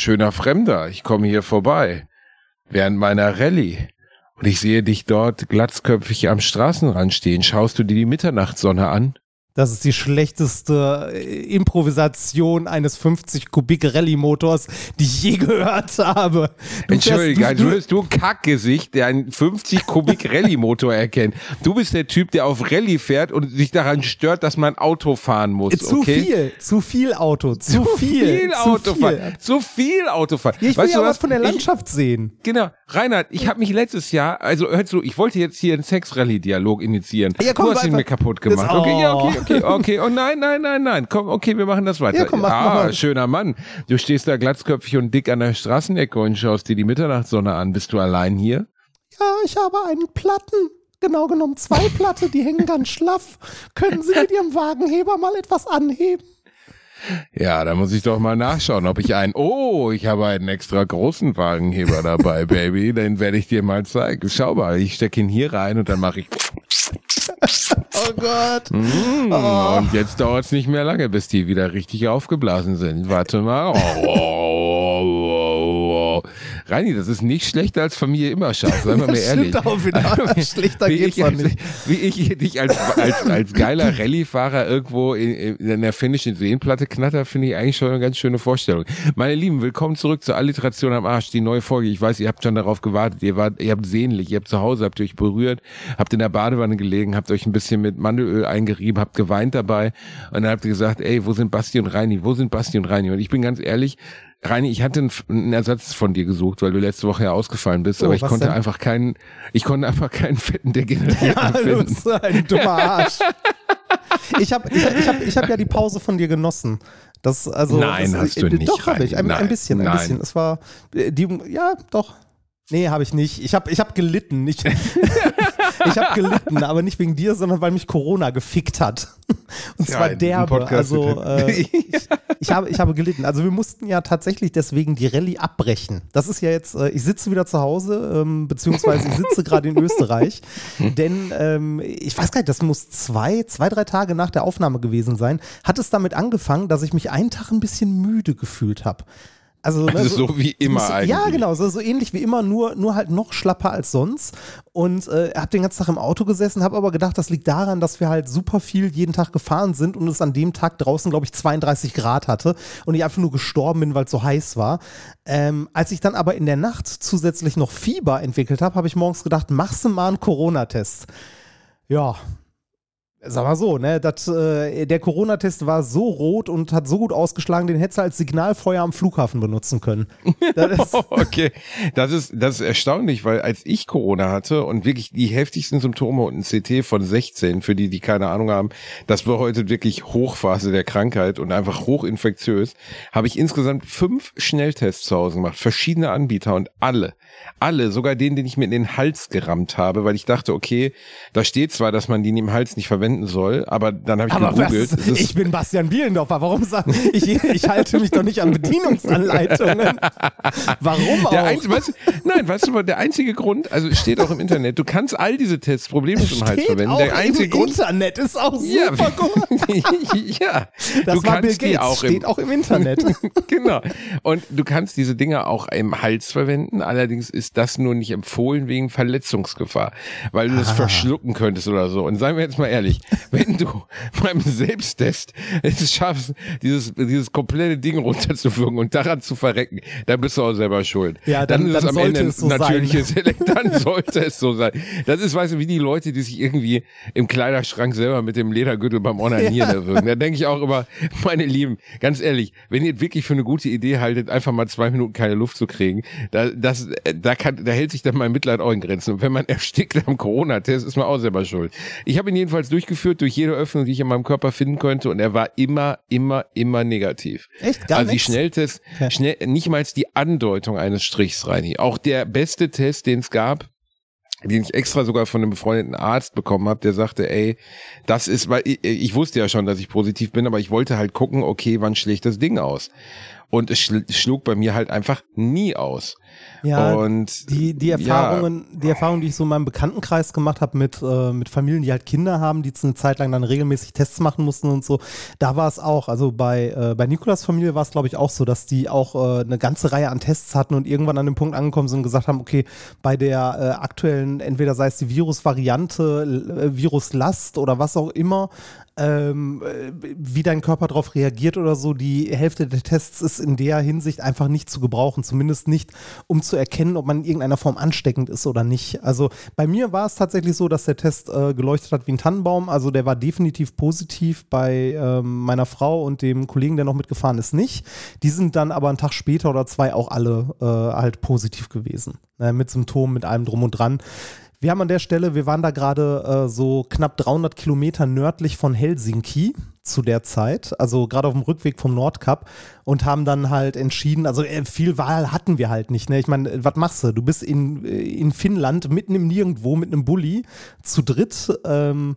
schöner Fremder, ich komme hier vorbei. Während meiner Rallye. Und ich sehe dich dort glatzköpfig am Straßenrand stehen. Schaust du dir die Mitternachtssonne an? Das ist die schlechteste äh, Improvisation eines 50 Kubik Rallye Motors, die ich je gehört habe. Du Entschuldige, fährst, du, du, bist du Kackgesicht, der einen 50 Kubik Rallye Motor erkennt. Du bist der Typ, der auf Rallye fährt und sich daran stört, dass man Auto fahren muss. Zu okay? viel, zu viel Auto, zu, zu viel, viel Auto fahren, zu viel Auto fahren. Ja, ich will weißt ja was von der Landschaft ich, sehen. Genau, Reinhard, ich habe mich letztes Jahr, also hörst du, ich wollte jetzt hier einen Sex Rallye Dialog initiieren. Ja, komm, du hast ihn mir kaputt gemacht. Das, oh. Okay, ja, okay, okay, okay. Oh nein, nein, nein, nein. Komm, okay, wir machen das weiter. Ja, komm, mach, ah, mach schöner Mann. Du stehst da glatzköpfig und dick an der Straßenecke und schaust dir die Mitternachtssonne an. Bist du allein hier? Ja, ich habe einen Platten. Genau genommen zwei Platte, die hängen ganz schlaff. Können Sie mit Ihrem Wagenheber mal etwas anheben? Ja, da muss ich doch mal nachschauen, ob ich einen. Oh, ich habe einen extra großen Wagenheber dabei, Baby. Den werde ich dir mal zeigen. Schau mal, ich stecke ihn hier rein und dann mache ich. Oh Gott. Mm, oh. Und jetzt dauert es nicht mehr lange, bis die wieder richtig aufgeblasen sind. Warte mal. Oh, oh, oh, oh. Reini, das ist nicht schlechter als Familie immer scharf, seien wir mal ehrlich. Auch wieder. Also, schlechter wie geht's ich, nicht. Wie ich dich als, als, als geiler Rallye-Fahrer irgendwo in, in der finnischen Seenplatte knatter, finde ich eigentlich schon eine ganz schöne Vorstellung. Meine Lieben, willkommen zurück zur Alliteration am Arsch, die neue Folge. Ich weiß, ihr habt schon darauf gewartet. Ihr wart, ihr habt sehnlich, ihr habt zu Hause, habt euch berührt, habt in der Badewanne gelegen, habt euch ein bisschen mit Mandelöl eingerieben, habt geweint dabei und dann habt ihr gesagt, ey, wo sind Basti und Reini? Wo sind Basti und Reini? Und ich bin ganz ehrlich, Reini, ich hatte einen Ersatz von dir gesucht, weil du letzte Woche ja ausgefallen bist, oh, aber ich konnte denn? einfach keinen, ich konnte einfach keinen fetten degenerierten ja, finden. Du bist ein dummer Arsch. ich habe ich, ich hab, ich hab ja die Pause von dir genossen. Das, also, Nein, das, hast äh, du nicht. Doch, habe ich. Ein, ein, bisschen, ein nein. bisschen. Es war, äh, die, ja, doch. Nee, habe ich nicht. Ich habe ich hab gelitten. Ich, ich habe gelitten, aber nicht wegen dir, sondern weil mich Corona gefickt hat. Und ja, zwar derbe. Also äh, ich, ich, habe, ich habe gelitten. Also wir mussten ja tatsächlich deswegen die Rallye abbrechen. Das ist ja jetzt, äh, ich sitze wieder zu Hause, ähm, beziehungsweise ich sitze gerade in Österreich. Denn ähm, ich weiß gar nicht, das muss zwei, zwei, drei Tage nach der Aufnahme gewesen sein. Hat es damit angefangen, dass ich mich einen Tag ein bisschen müde gefühlt habe. Also, ne, also, so, wie immer so, eigentlich. Ja, genau, so, so ähnlich wie immer, nur, nur halt noch schlapper als sonst. Und äh, habe den ganzen Tag im Auto gesessen, habe aber gedacht, das liegt daran, dass wir halt super viel jeden Tag gefahren sind und es an dem Tag draußen, glaube ich, 32 Grad hatte und ich einfach nur gestorben bin, weil es so heiß war. Ähm, als ich dann aber in der Nacht zusätzlich noch Fieber entwickelt habe, habe ich morgens gedacht, machst du mal einen Corona-Test. Ja, Sag mal so, ne, dat, äh, der Corona-Test war so rot und hat so gut ausgeschlagen, den hättest du als Signalfeuer am Flughafen benutzen können. Das okay, das ist, das ist erstaunlich, weil als ich Corona hatte und wirklich die heftigsten Symptome und ein CT von 16, für die, die keine Ahnung haben, das war heute wirklich Hochphase der Krankheit und einfach hochinfektiös, habe ich insgesamt fünf Schnelltests zu Hause gemacht, verschiedene Anbieter und alle, alle, sogar den, den ich mir in den Hals gerammt habe, weil ich dachte, okay, da steht zwar, dass man die im Hals nicht verwendet, verwenden soll, aber dann habe ich aber gegoogelt. Was, ich bin Bastian Bielendorfer, warum sagen ich, ich halte mich doch nicht an Bedienungsanleitungen? Warum auch? Der ein, weißt nein, weißt du, der einzige Grund, also steht auch im Internet, du kannst all diese Tests problemlos im Hals verwenden. Der einzige im Grund, Internet ist auch super ja, ja, das du war Bill Gates, auch steht auch im Internet. genau. Und du kannst diese Dinger auch im Hals verwenden, allerdings ist das nur nicht empfohlen wegen Verletzungsgefahr, weil du ah. das verschlucken könntest oder so. Und seien wir jetzt mal ehrlich, wenn du beim Selbsttest es schaffst, dieses, dieses komplette Ding runterzuwürgen und daran zu verrecken, dann bist du auch selber schuld. Ja, dann, dann ist dann es am Ende es so natürliches Selekt, dann sollte es so sein. Das ist, weißt du, wie die Leute, die sich irgendwie im Kleiderschrank selber mit dem Ledergürtel beim Onanieren ja. erwürgen. Da denke ich auch immer, meine Lieben, ganz ehrlich, wenn ihr wirklich für eine gute Idee haltet, einfach mal zwei Minuten keine Luft zu kriegen, da, das, da kann, da hält sich dann mein Mitleid auch in Grenzen. Und wenn man erstickt am Corona-Test, ist man auch selber schuld. Ich habe ihn jedenfalls durch durchgeführt durch jede Öffnung, die ich in meinem Körper finden könnte und er war immer, immer, immer negativ. Echt? Gar also die? Schnelltest, Okay. schnell, nicht mal die Andeutung eines Strichs, Reini. Auch der beste Test, den es gab, den ich extra sogar von einem befreundeten Arzt bekommen habe, der sagte, ey, das ist, weil ich, ich wusste ja schon, dass ich positiv bin, aber ich wollte halt gucken, okay, wann schlägt das Ding aus? Und es schl schlug bei mir halt einfach nie aus. Ja, und die, die Erfahrungen, die Erfahrungen, die ich so in meinem Bekanntenkreis gemacht habe mit, äh, mit Familien, die halt Kinder haben, die jetzt eine Zeit lang dann regelmäßig Tests machen mussten und so, da war es auch. Also bei, äh, bei Nikolas Familie war es, glaube ich, auch so, dass die auch äh, eine ganze Reihe an Tests hatten und irgendwann an dem Punkt angekommen sind und gesagt haben, okay, bei der äh, aktuellen, entweder sei es die Virusvariante, äh, Viruslast oder was auch immer, ähm, äh, wie dein Körper darauf reagiert oder so, die Hälfte der Tests ist in der Hinsicht einfach nicht zu gebrauchen, zumindest nicht, um zu erkennen, ob man in irgendeiner Form ansteckend ist oder nicht. Also bei mir war es tatsächlich so, dass der Test äh, geleuchtet hat wie ein Tannenbaum, also der war definitiv positiv bei ähm, meiner Frau und dem Kollegen, der noch mitgefahren ist, nicht. Die sind dann aber einen Tag später oder zwei auch alle äh, halt positiv gewesen, äh, mit Symptomen, mit allem drum und dran. Wir haben an der Stelle, wir waren da gerade äh, so knapp 300 Kilometer nördlich von Helsinki zu der Zeit, also gerade auf dem Rückweg vom Nordkap und haben dann halt entschieden, also äh, viel Wahl hatten wir halt nicht. Ne? Ich meine, was machst du? Du bist in, äh, in Finnland mitten im Nirgendwo mit einem Bulli zu dritt. Ähm,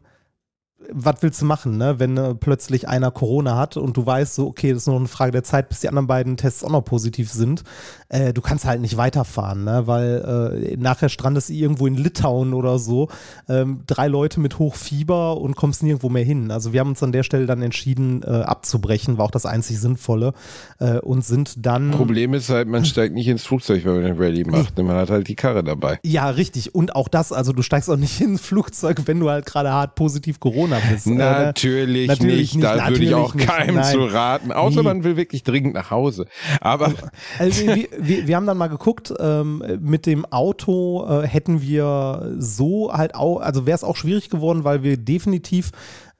was willst du machen, ne? wenn äh, plötzlich einer Corona hat und du weißt so, okay, das ist nur eine Frage der Zeit, bis die anderen beiden Tests auch noch positiv sind. Äh, du kannst halt nicht weiterfahren, ne? weil äh, nachher strandest du irgendwo in Litauen oder so, ähm, drei Leute mit Hochfieber und kommst nirgendwo mehr hin. Also wir haben uns an der Stelle dann entschieden, äh, abzubrechen, war auch das einzig Sinnvolle äh, und sind dann... Problem ist halt, man steigt nicht ins Flugzeug, wenn man eine Rallye macht. Man hat halt die Karre dabei. Ja, richtig. Und auch das, also du steigst auch nicht ins Flugzeug, wenn du halt gerade hart positiv Corona bist. Äh, Natürlich, natürlich nicht. Da würde ich natürlich auch nicht. keinem Nein. zu raten. Außer Nie. man will wirklich dringend nach Hause. Aber Also wir, wir, wir haben dann mal geguckt, ähm, mit dem Auto äh, hätten wir so halt auch, also wäre es auch schwierig geworden, weil wir definitiv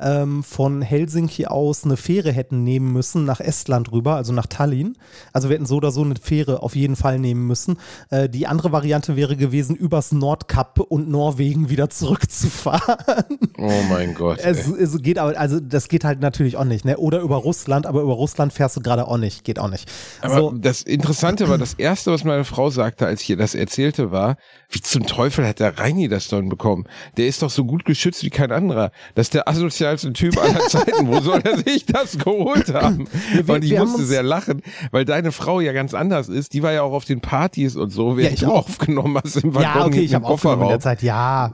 ähm, von Helsinki aus eine Fähre hätten nehmen müssen nach Estland rüber, also nach Tallinn. Also wir hätten so oder so eine Fähre auf jeden Fall nehmen müssen. Äh, die andere Variante wäre gewesen, übers Nordkap und Norwegen wieder zurückzufahren. oh mein Gott. Es, es geht aber, also das geht halt natürlich auch nicht, ne? Oder über Russland, aber über Russland fährst du gerade auch nicht, geht auch nicht. Aber so, das Interessante war, das erste, was meine Frau sagte, als ich ihr das erzählte, war, wie zum Teufel hat der Reini das dann bekommen? Der ist doch so gut geschützt wie kein anderer. Das ist der asozialste Typ aller Zeiten. Wo soll er sich das geholt haben? wir- und ich musste sehr lachen, weil deine Frau ja ganz anders ist. Die war ja auch auf den Partys und so, während ich du auch. aufgenommen hast im Waggon ja, okay, ich habe aufgenommen in der. Zeit, ja.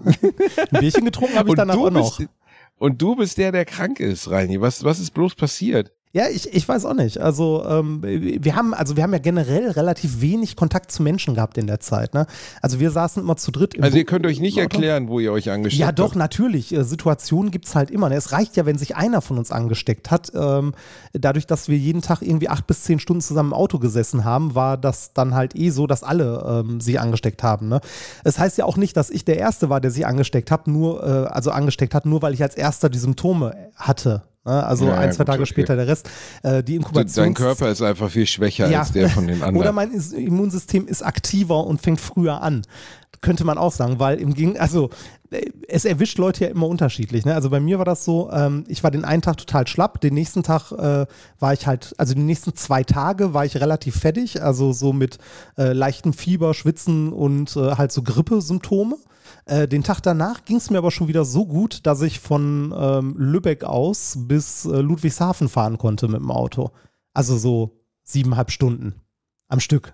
Ein Bierchen getrunken habe ich Und danach du, auch noch. bist, und du bist der, der krank ist, Reini. Was, was ist bloß passiert? Ja, ich, ich weiß auch nicht. Also ähm, wir haben, also wir haben ja generell relativ wenig Kontakt zu Menschen gehabt in der Zeit. Ne? Also wir saßen immer zu dritt. Im Also ihr könnt euch nicht erklären, wo ihr euch angesteckt Ja, doch, habt. natürlich. Äh, Situationen gibt es halt immer. ne? Es reicht ja, wenn sich einer von uns angesteckt hat. Ähm, dadurch, dass wir jeden Tag irgendwie acht bis zehn Stunden zusammen im Auto gesessen haben, war das dann halt eh so, dass alle ähm, sich angesteckt haben. Ne? Es heißt ja auch nicht, dass ich der Erste war, der sich angesteckt hat, nur, äh, also angesteckt hat, nur weil ich als Erster die Symptome hatte. Ne? Also Ja, ein, zwei gut, Tage okay. später der Rest. Äh, die Inkubations Dein Körper ist einfach viel schwächer Ja. als der von den anderen. Oder mein Immunsystem ist aktiver und fängt früher an. Könnte man auch sagen, weil im Gegen also äh, es erwischt Leute ja immer unterschiedlich. Ne? Also bei mir war das so, ähm, ich war den einen Tag total schlapp, den nächsten Tag äh, war ich halt, also die nächsten zwei Tage war ich relativ fettig, also so mit äh, leichtem Fieber, Schwitzen und äh, halt so Grippesymptome. Äh, den Tag danach ging es mir aber schon wieder so gut, dass ich von ähm, Lübeck aus bis äh, Ludwigshafen fahren konnte mit dem Auto. Also so siebeneinhalb Stunden am Stück.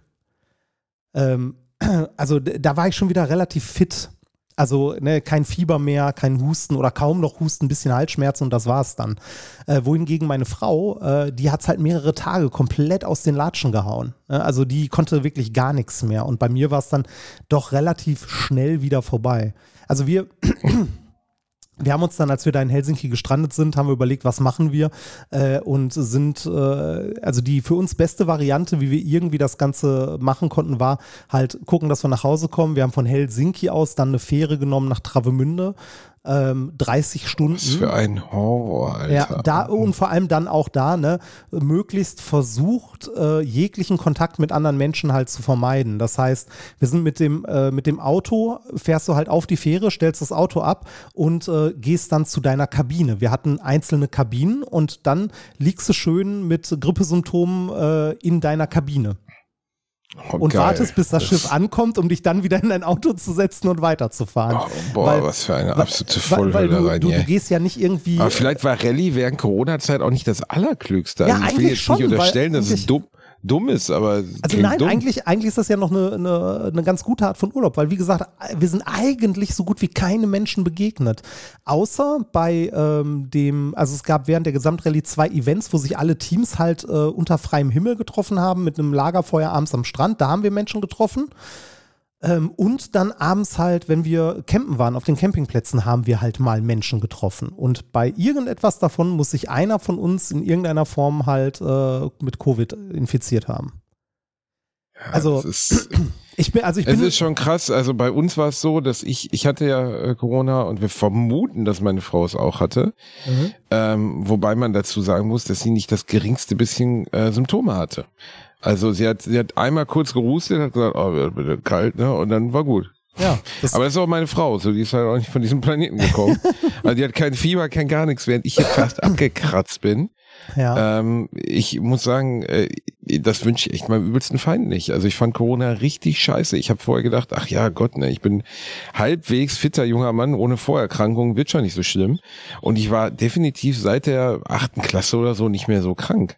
Ähm, also da war ich schon wieder relativ fit. Also ne, kein Fieber mehr, kein Husten oder kaum noch Husten, ein bisschen Halsschmerzen und das war's dann. Äh, wohingegen meine Frau, äh, die hat's halt mehrere Tage komplett aus den Latschen gehauen. Äh, also die konnte wirklich gar nichts mehr. Und bei mir war es dann doch relativ schnell wieder vorbei. Also wir, wir haben uns dann, als wir da in Helsinki gestrandet sind, haben wir überlegt, was machen wir äh, und sind, äh, also die für uns beste Variante, wie wir irgendwie das Ganze machen konnten, war halt gucken, dass wir nach Hause kommen. Wir haben von Helsinki aus dann eine Fähre genommen nach Travemünde ähm, 30 Stunden. Was für ein Horror, Alter. Ja, da und vor allem dann auch da, ne, möglichst versucht, äh, jeglichen Kontakt mit anderen Menschen halt zu vermeiden. Das heißt, wir sind mit dem, äh, mit dem Auto, fährst du halt auf die Fähre, stellst das Auto ab und äh, gehst dann zu deiner Kabine. Wir hatten einzelne Kabinen und dann liegst du schön mit Grippesymptomen äh, in deiner Kabine. Oh, und geil. wartest, bis das, das, Schiff ankommt, um dich dann wieder in dein Auto zu setzen und weiterzufahren. Oh, boah, weil, was für eine absolute Vollhöllerei. Du, du, du, gehst ja nicht irgendwie. Aber vielleicht war Rallye während Corona-Zeit auch nicht das Allerklügste. Also ja, ich will jetzt schon, nicht unterstellen, dass es dumm, dumm ist, aber. Also nein, dumm. eigentlich, eigentlich ist das ja noch eine, eine, eine ganz gute Art von Urlaub, weil wie gesagt, wir sind eigentlich so gut wie keine Menschen begegnet. Außer bei ähm, dem, also es gab während der Gesamtrallye zwei Events, wo sich alle Teams halt äh, unter freiem Himmel getroffen haben, mit einem Lagerfeuer abends am Strand. Da haben wir Menschen getroffen. Ähm, und dann abends halt, wenn wir campen waren, auf den Campingplätzen, haben wir halt mal Menschen getroffen. Und bei irgendetwas davon muss sich einer von uns in irgendeiner Form halt äh, mit Covid infiziert haben. Ja, also, ich bin, also ich bin. Es ist schon krass. Also bei uns war es so, dass ich, ich hatte ja äh, Corona und wir vermuten, dass meine Frau es auch hatte. Mhm. Ähm, wobei man dazu sagen muss, dass sie nicht das geringste bisschen äh, Symptome hatte. Also sie hat, sie hat einmal kurz gerustet, hat gesagt, oh, wird bitte kalt, ne? Und dann war gut. Ja. Das Aber das ist auch meine Frau, so die ist halt auch nicht von diesem Planeten gekommen. also die hat kein Fieber, kein gar nichts, während ich hier fast abgekratzt bin. Ja. Ähm, ich muss sagen, äh, das wünsche ich echt meinem übelsten Feind nicht. Also ich fand Corona richtig scheiße. Ich habe vorher gedacht, ach ja, Gott, ne, ich bin halbwegs fitter junger Mann ohne Vorerkrankungen, wird schon nicht so schlimm. Und ich war definitiv seit der achten Klasse oder so nicht mehr so krank.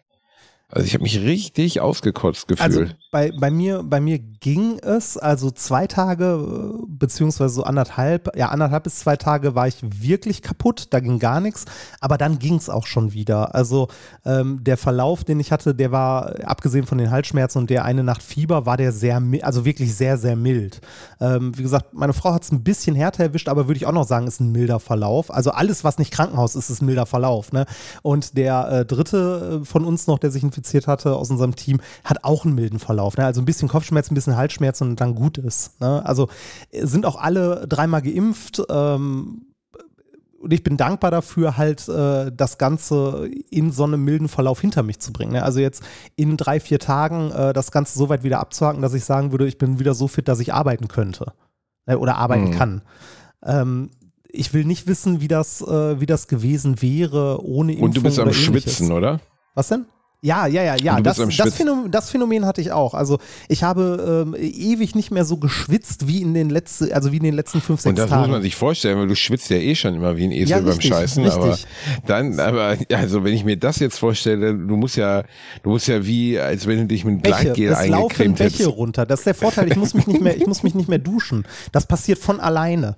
Also ich habe mich richtig ausgekotzt gefühlt. Also bei, bei, mir, bei mir ging es, also zwei Tage, äh, beziehungsweise so anderthalb, ja, anderthalb bis zwei Tage war ich wirklich kaputt, da ging gar nichts, aber dann ging es auch schon wieder. Also ähm, der Verlauf, den ich hatte, der war, abgesehen von den Halsschmerzen und der eine Nacht Fieber, war der sehr, also wirklich sehr, sehr mild. Ähm, wie gesagt, meine Frau hat es ein bisschen härter erwischt, aber würde ich auch noch sagen, ist ein milder Verlauf. Also alles, was nicht Krankenhaus ist, ist ein milder Verlauf. Ne? Und der äh, dritte äh, von uns noch, der sich infiziert hatte aus unserem Team, hat auch einen milden Verlauf. Ne? Also ein bisschen Kopfschmerzen, ein bisschen Halsschmerzen und dann gut ist. Ne? Also äh, sind auch alle dreimal geimpft. Ähm, und ich bin dankbar dafür, halt äh, das Ganze in so einem milden Verlauf hinter mich zu bringen. Ne? Also jetzt in drei, vier Tagen äh, das Ganze so weit wieder abzuhaken, dass ich sagen würde, ich bin wieder so fit, dass ich arbeiten könnte äh, oder arbeiten mhm. kann. Ähm, ich will nicht wissen, wie das, äh, wie das gewesen wäre ohne Impfung Und du bist am Schwitzen, oder? Was denn? Ja, ja, ja, ja. Das, das, Phänomen, das, Phänomen, hatte ich auch. Also ich habe ähm, ewig nicht mehr so geschwitzt wie in den letzten, also wie in den letzten fünf, sechs Tagen. Und das Tagen. muss man sich vorstellen, weil du schwitzt ja eh schon immer wie ein Esel ja, richtig, beim Scheißen. Richtig. Aber dann, aber also wenn ich mir das jetzt vorstelle, du musst ja, du musst ja wie, als wenn du dich mit Gleitgel eingecremt hättest. Bäche runter. Das ist der Vorteil. Ich muss mich nicht mehr, ich muss mich nicht mehr duschen. Das passiert von alleine.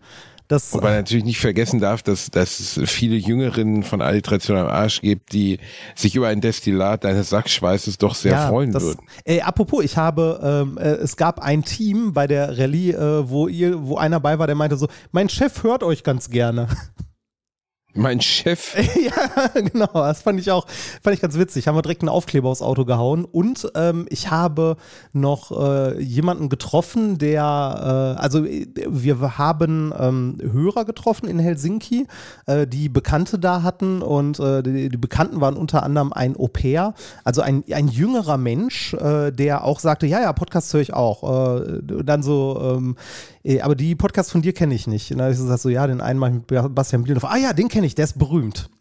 Das, Wobei man natürlich nicht vergessen darf, dass, dass es viele Jüngerinnen von Alliteration am Arsch gibt, die sich über ein Destillat deines Sackschweißes doch sehr ja, freuen das, würden. Ey, apropos, ich habe, ähm, äh, es gab ein Team bei der Rallye, äh, wo ihr, wo einer bei war, der meinte so, mein Chef hört euch ganz gerne. Mein Chef. ja, genau. Das fand ich auch, fand ich ganz witzig. Haben wir direkt einen Aufkleber aufs Auto gehauen. Und ähm, ich habe noch äh, jemanden getroffen, der, äh, also wir haben ähm, Hörer getroffen in Helsinki, äh, die Bekannte da hatten und äh, die, die, Bekannten waren unter anderem ein Au pair, also ein, ein jüngerer Mensch, äh, der auch sagte, ja, ja, Podcast höre ich auch. Äh, dann so, ähm, äh, aber die Podcasts von dir kenne ich nicht. Und dann ich gesagt, so, ja, den einen mache ich mit Bastian Bielendorf. Ah ja, den kenne ich, der ist berühmt.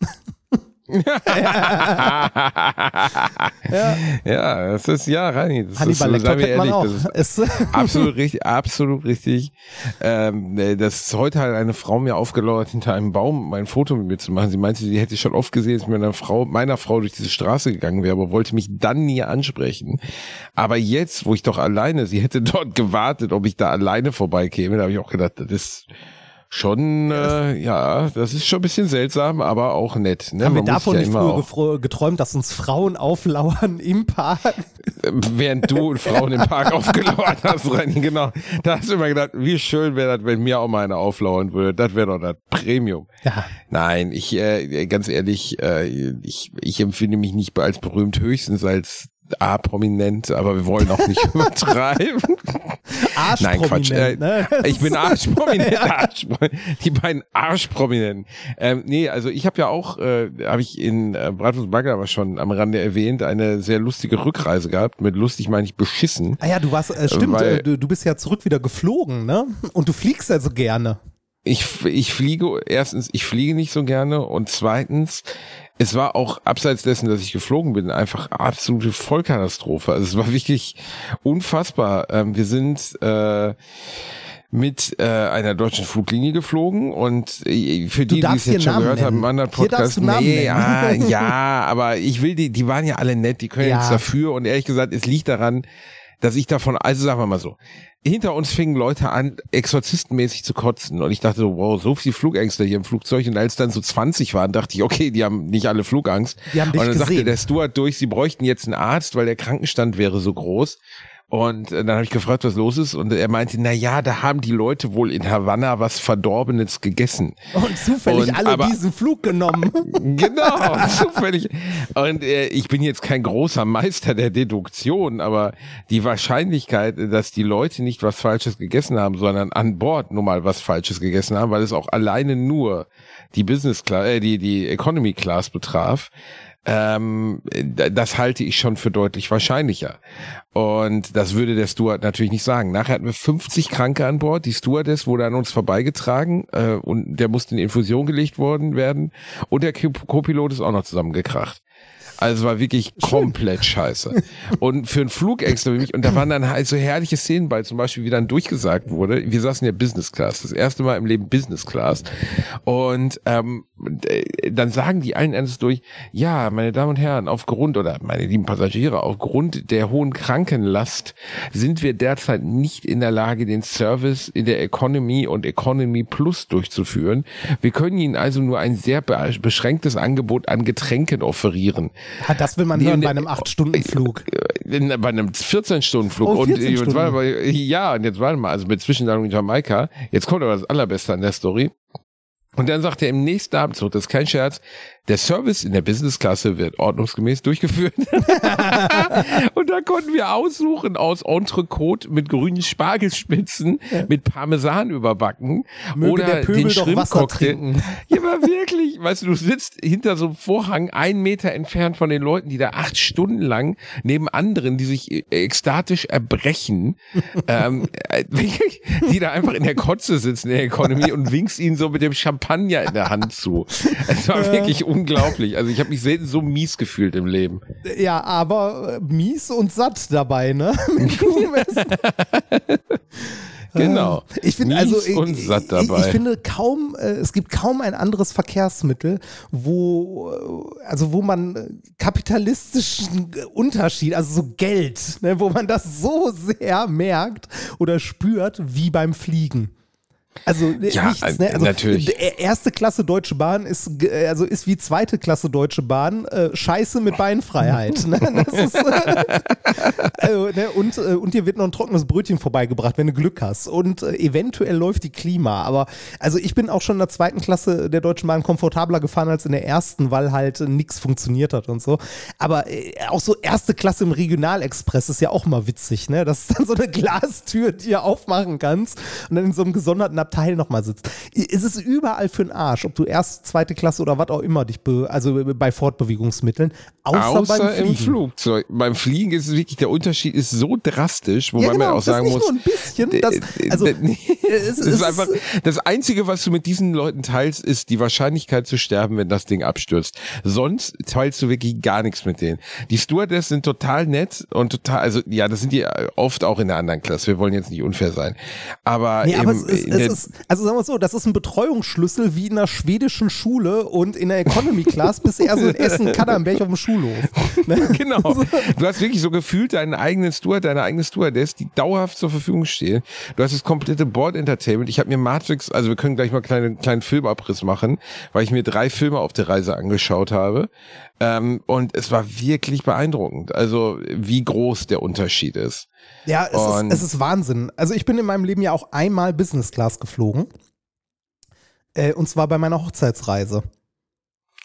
ja. ja, das ist ja Rani. Das Hannibal ist, sagen wir ehrlich, das ist absolut richtig, absolut richtig. Ähm, äh, das ist heute halt eine Frau mir aufgelauert, hinter einem Baum mein Foto mit mir zu machen. Sie meinte, sie hätte schon oft gesehen, dass ich mit einer Frau, meiner Frau durch diese Straße gegangen wäre, aber wollte mich dann nie ansprechen. Aber jetzt, wo ich doch alleine, sie hätte dort gewartet, ob ich da alleine vorbeikäme, da habe ich auch gedacht, das ist schon, äh, ja, das ist schon ein bisschen seltsam, aber auch nett. Ne? Haben Man wir davon ja nicht früher geträumt, dass uns Frauen auflauern im Park? Während du Frauen im Park aufgelauert hast, Reini, genau. Da hast du immer gedacht, wie schön wäre das, wenn mir auch mal eine auflauern würde. Das wäre doch das Premium. Ja. Nein, ich, äh, ganz ehrlich, äh, ich, ich empfinde mich nicht als berühmt, höchstens als A, prominent, aber wir wollen auch nicht übertreiben. Nein, Quatsch. Äh, ne? Ich bin Arschprominent. Arsch, die beiden Arschprominenten. Ähm, nee, also ich habe ja auch, äh, habe ich in äh, Bratwurst Bagger aber schon am Rande erwähnt, eine sehr lustige Rückreise gehabt. Mit lustig meine ich beschissen. Ah ja, du warst, äh, stimmt, weil, äh, du, du bist ja zurück wieder geflogen, ne? Und du fliegst ja so gerne. Ich, ich fliege, erstens, ich fliege nicht so gerne und zweitens, es war auch abseits dessen, dass ich geflogen bin, einfach absolute Vollkatastrophe. Also es war wirklich unfassbar. Ähm, wir sind äh, mit äh, einer deutschen Fluglinie geflogen und äh, für die, die es jetzt schon Namen gehört nennen. haben, im anderen Podcast, nee, ja, ja, aber ich will die, die waren ja alle nett, die können ja. jetzt dafür und ehrlich gesagt, es liegt daran, dass ich davon, also sagen wir mal so, hinter uns fingen Leute an, exorzistenmäßig zu kotzen. Und ich dachte so, wow, so viel Flugängste hier im Flugzeug. Und als dann so 20 waren, dachte ich, okay, die haben nicht alle Flugangst. Die haben dich und dann gesehen. sagte der Steward durch, sie bräuchten jetzt einen Arzt, weil der Krankenstand wäre so groß. Und äh, dann habe ich gefragt, was los ist. Und er meinte, na ja, da haben die Leute wohl in Havanna was Verdorbenes gegessen. Und zufällig und, alle aber, diesen Flug genommen. genau, zufällig. Und äh, ich bin jetzt kein großer Meister der Deduktion, aber die Wahrscheinlichkeit, dass die Leute nicht was Falsches gegessen haben, sondern an Bord nur mal was Falsches gegessen haben, weil es auch alleine nur die Business Class, äh, die, die Economy Class betraf, ähm, das halte ich schon für deutlich wahrscheinlicher. Und das würde der Steward natürlich nicht sagen. Nachher hatten wir 50 Kranke an Bord. Die Stewardess wurde an uns vorbeigetragen äh, und der musste in Infusion gelegt worden werden. Und der Co-Pilot ist auch noch zusammengekracht. Also war wirklich komplett scheiße. Und für einen Flugextra wie mich, und da waren dann halt so herrliche Szenen bei, zum Beispiel, wie dann durchgesagt wurde, wir saßen ja Business Class, das erste Mal im Leben Business Class. Und ähm, dann sagen die allen Endes durch, ja, meine Damen und Herren, aufgrund, oder meine lieben Passagiere, aufgrund der hohen Krankenlast sind wir derzeit nicht in der Lage, den Service in der Economy und Economy Plus durchzuführen. Wir können Ihnen also nur ein sehr beschränktes Angebot an Getränken offerieren. Ja, das will man hören bei einem 8-Stunden-Flug. Bei einem 14-Stunden-Flug. Oh, 14 und Stunden. War, ja, und jetzt warte mal, also mit Zwischenlandung in Jamaika. Jetzt kommt aber das Allerbeste an der Story. Und dann sagt er im nächsten Abendzug, das ist kein Scherz, der Service in der Business-Klasse wird ordnungsgemäß durchgeführt. und da konnten wir aussuchen aus Entrecote mit grünen Spargelspitzen, ja. mit Parmesan überbacken Möge oder den Schrimpcocktail. Ja, aber wirklich, weißt du, du sitzt hinter so einem Vorhang einen Meter entfernt von den Leuten, die da acht Stunden lang neben anderen, die sich e-, ekstatisch erbrechen, ähm, äh, die da einfach in der Kotze sitzen in der Economy und winkst ihnen so mit dem Champagner in der Hand zu. Es war ja. wirklich unglaublich. Also ich habe mich selten so mies gefühlt im Leben. Ja, aber äh, mies und satt dabei, ne? Genau. Äh, ich finde also ich, ich, ich, finde kaum äh, es gibt kaum ein anderes Verkehrsmittel, wo äh, also wo man kapitalistischen Unterschied, also so Geld, ne, wo man das so sehr merkt oder spürt wie beim Fliegen. Also ja, nichts, ne? Also, natürlich. Erste Klasse Deutsche Bahn ist also ist wie zweite Klasse Deutsche Bahn äh, Scheiße mit Beinfreiheit. ne? ist, äh, also, ne? und äh, und dir wird noch ein trockenes Brötchen vorbeigebracht, wenn du Glück hast. Und äh, eventuell läuft die Klima. Aber also ich bin auch schon in der zweiten Klasse der Deutschen Bahn komfortabler gefahren als in der ersten, weil halt nichts funktioniert hat und so. Aber äh, auch so erste Klasse im Regionalexpress ist ja auch mal witzig, ne? Das ist dann so eine Glastür, die du aufmachen kannst und dann in so einem gesonderten Abteil nochmal sitzt. Es ist überall für den Arsch, ob du erst, zweite Klasse oder was auch immer dich, also bei Fortbewegungsmitteln, außer, außer beim Fliegen. im Flugzeug. Beim Fliegen ist es wirklich, der Unterschied ist so drastisch, wobei ja, genau, man auch sagen muss. Bisschen, das, also, es, es ist einfach, das Einzige, was du mit diesen Leuten teilst, ist die Wahrscheinlichkeit zu sterben, wenn das Ding abstürzt. Sonst teilst du wirklich gar nichts mit denen. Die Stewardess sind total nett und total, also ja, das sind die oft auch in der anderen Klasse. Wir wollen jetzt nicht unfair sein. Aber, nee, aber im, es, es, ist, also sagen wir so, das ist ein Betreuungsschlüssel wie in einer schwedischen Schule und in der Economy Class bist du eher so in Essen-Kadernberg auf dem Schulhof. Ne? Genau. Du hast wirklich so gefühlt deinen eigenen Steward, deine eigene Stewardess, die dauerhaft zur Verfügung stehen. Du hast das komplette Board Entertainment. Ich habe mir Matrix, also wir können gleich mal einen kleinen Filmabriss machen, weil ich mir drei Filme auf der Reise angeschaut habe. Ähm, und es war wirklich beeindruckend, also wie groß der Unterschied ist. Ja, es ist, es ist Wahnsinn. Also ich bin in meinem Leben ja auch einmal Business Class geflogen. Äh, und zwar bei meiner Hochzeitsreise.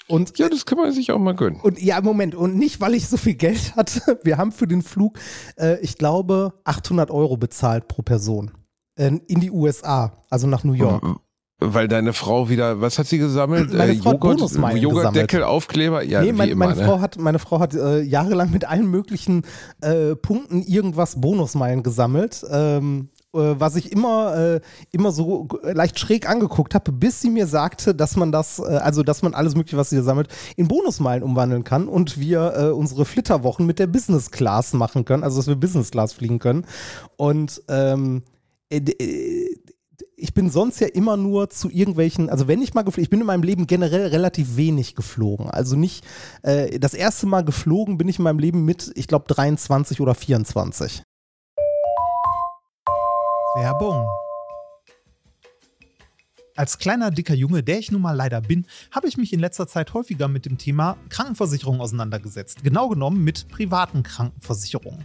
Und, ja, das kann man sich auch mal gönnen. Und ja, Moment, und nicht, weil ich so viel Geld hatte. Wir haben für den Flug, äh, ich glaube, 800 Euro bezahlt pro Person äh, in die USA, also nach New York. Weil deine Frau wieder, was hat sie gesammelt? Meine äh, Frau Joghurt, hat Joghurtdeckel, Aufkleber? Ja, nee, mein, immer, meine, ne? Frau hat, meine Frau hat äh, jahrelang mit allen möglichen äh, Punkten irgendwas Bonusmeilen gesammelt. Ähm, äh, was ich immer, äh, immer so leicht schräg angeguckt habe, bis sie mir sagte, dass man das, also dass man alles mögliche, was sie sammelt, in Bonusmeilen umwandeln kann und wir unsere Flitterwochen mit der Business Class machen können, also dass wir Business Class fliegen können. Und ähm, äh, äh, ich bin sonst ja immer nur zu irgendwelchen, also wenn ich mal geflogen, ich bin in meinem Leben generell relativ wenig geflogen. Also nicht, äh, das erste Mal geflogen bin ich in meinem Leben mit, ich glaube, 23 oder 24. Werbung. Als kleiner, dicker Junge, der ich nun mal leider bin, habe ich mich in letzter Zeit häufiger mit dem Thema Krankenversicherung auseinandergesetzt. Genau genommen mit privaten Krankenversicherungen.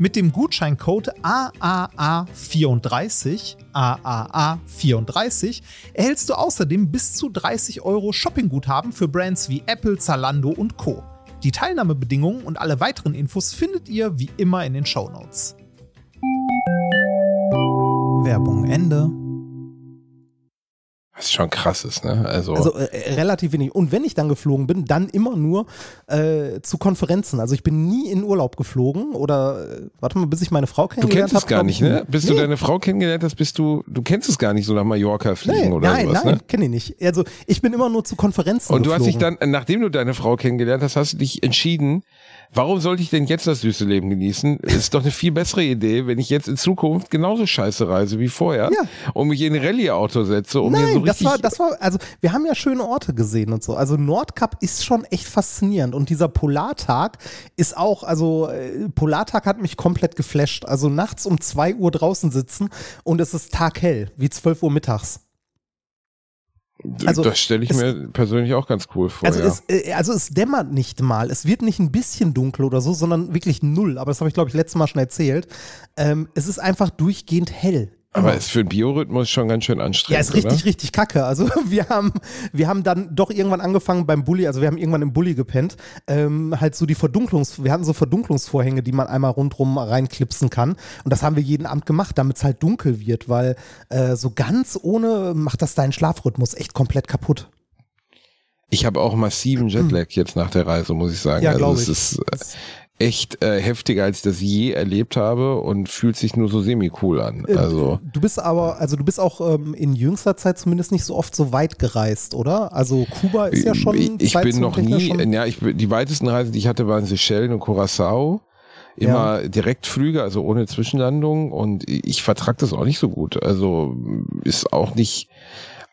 Mit dem Gutscheincode AAA34, AAA34, erhältst du außerdem bis zu 30 Euro Shoppingguthaben für Brands wie Apple, Zalando und Co. Die Teilnahmebedingungen und alle weiteren Infos findet ihr wie immer in den Show Notes. Werbung Ende. Was schon krass ist, ne? Also, also äh, relativ wenig. Und wenn ich dann geflogen bin, dann immer nur äh, zu Konferenzen. Also ich bin nie in Urlaub geflogen oder äh, warte mal, bis ich meine Frau kennengelernt habe. Du kennst hab, es gar nicht, ne? Bis nee. du deine Frau kennengelernt hast, bist du, du kennst es gar nicht so nach Mallorca fliegen nee, oder nein, sowas, nein, ne? kenne ich nicht. Also ich bin immer nur zu Konferenzen Und du geflogen. hast dich dann, nachdem du deine Frau kennengelernt hast, hast du dich entschieden, Warum sollte ich denn jetzt das süße Leben genießen? Ist doch eine viel bessere Idee, wenn ich jetzt in Zukunft genauso scheiße reise wie vorher ja. und mich in ein Rallye-Auto setze, um Nein, mir so richtig. Das war, das war, also wir haben ja schöne Orte gesehen und so. Also Nordkap ist schon echt faszinierend und dieser Polartag ist auch, also äh, Polartag hat mich komplett geflasht. Also nachts um zwei Uhr draußen sitzen und es ist taghell, wie 12 Uhr mittags. Also, das stelle ich es, mir persönlich auch ganz cool vor. Also, ja. es, äh, also es dämmert nicht mal. Es wird nicht ein bisschen dunkel oder so, sondern wirklich null. Aber das habe ich, glaube ich, letztes Mal schon erzählt. Ähm, es ist einfach durchgehend hell. Aber ist für den Biorhythmus schon ganz schön anstrengend. Ja, ist richtig, oder? richtig kacke. Also wir haben, wir haben dann doch irgendwann angefangen beim Bulli, also wir haben irgendwann im Bulli gepennt, ähm, halt so die Verdunklungs, wir hatten so Verdunklungsvorhänge, die man einmal rundrum reinklipsen kann. Und das haben wir jeden Abend gemacht, damit es halt dunkel wird, weil äh, so ganz ohne macht das deinen Schlafrhythmus echt komplett kaputt. Ich habe auch massiven Jetlag jetzt nach der Reise, muss ich sagen. Ja, also ich. Ist, äh, echt äh, heftiger, als ich das je erlebt habe und fühlt sich nur so semi-cool an. Äh, also du bist aber, also du bist auch ähm, in jüngster Zeit zumindest nicht so oft so weit gereist, oder? Also Kuba ist ja schon. Ich, ich bin noch nie, ja, ich, die weitesten Reisen, die ich hatte, waren Seychellen und Curacao. Immer ja. Direktflüge, also ohne Zwischenlandung und ich vertrag das auch nicht so gut. Also ist auch nicht,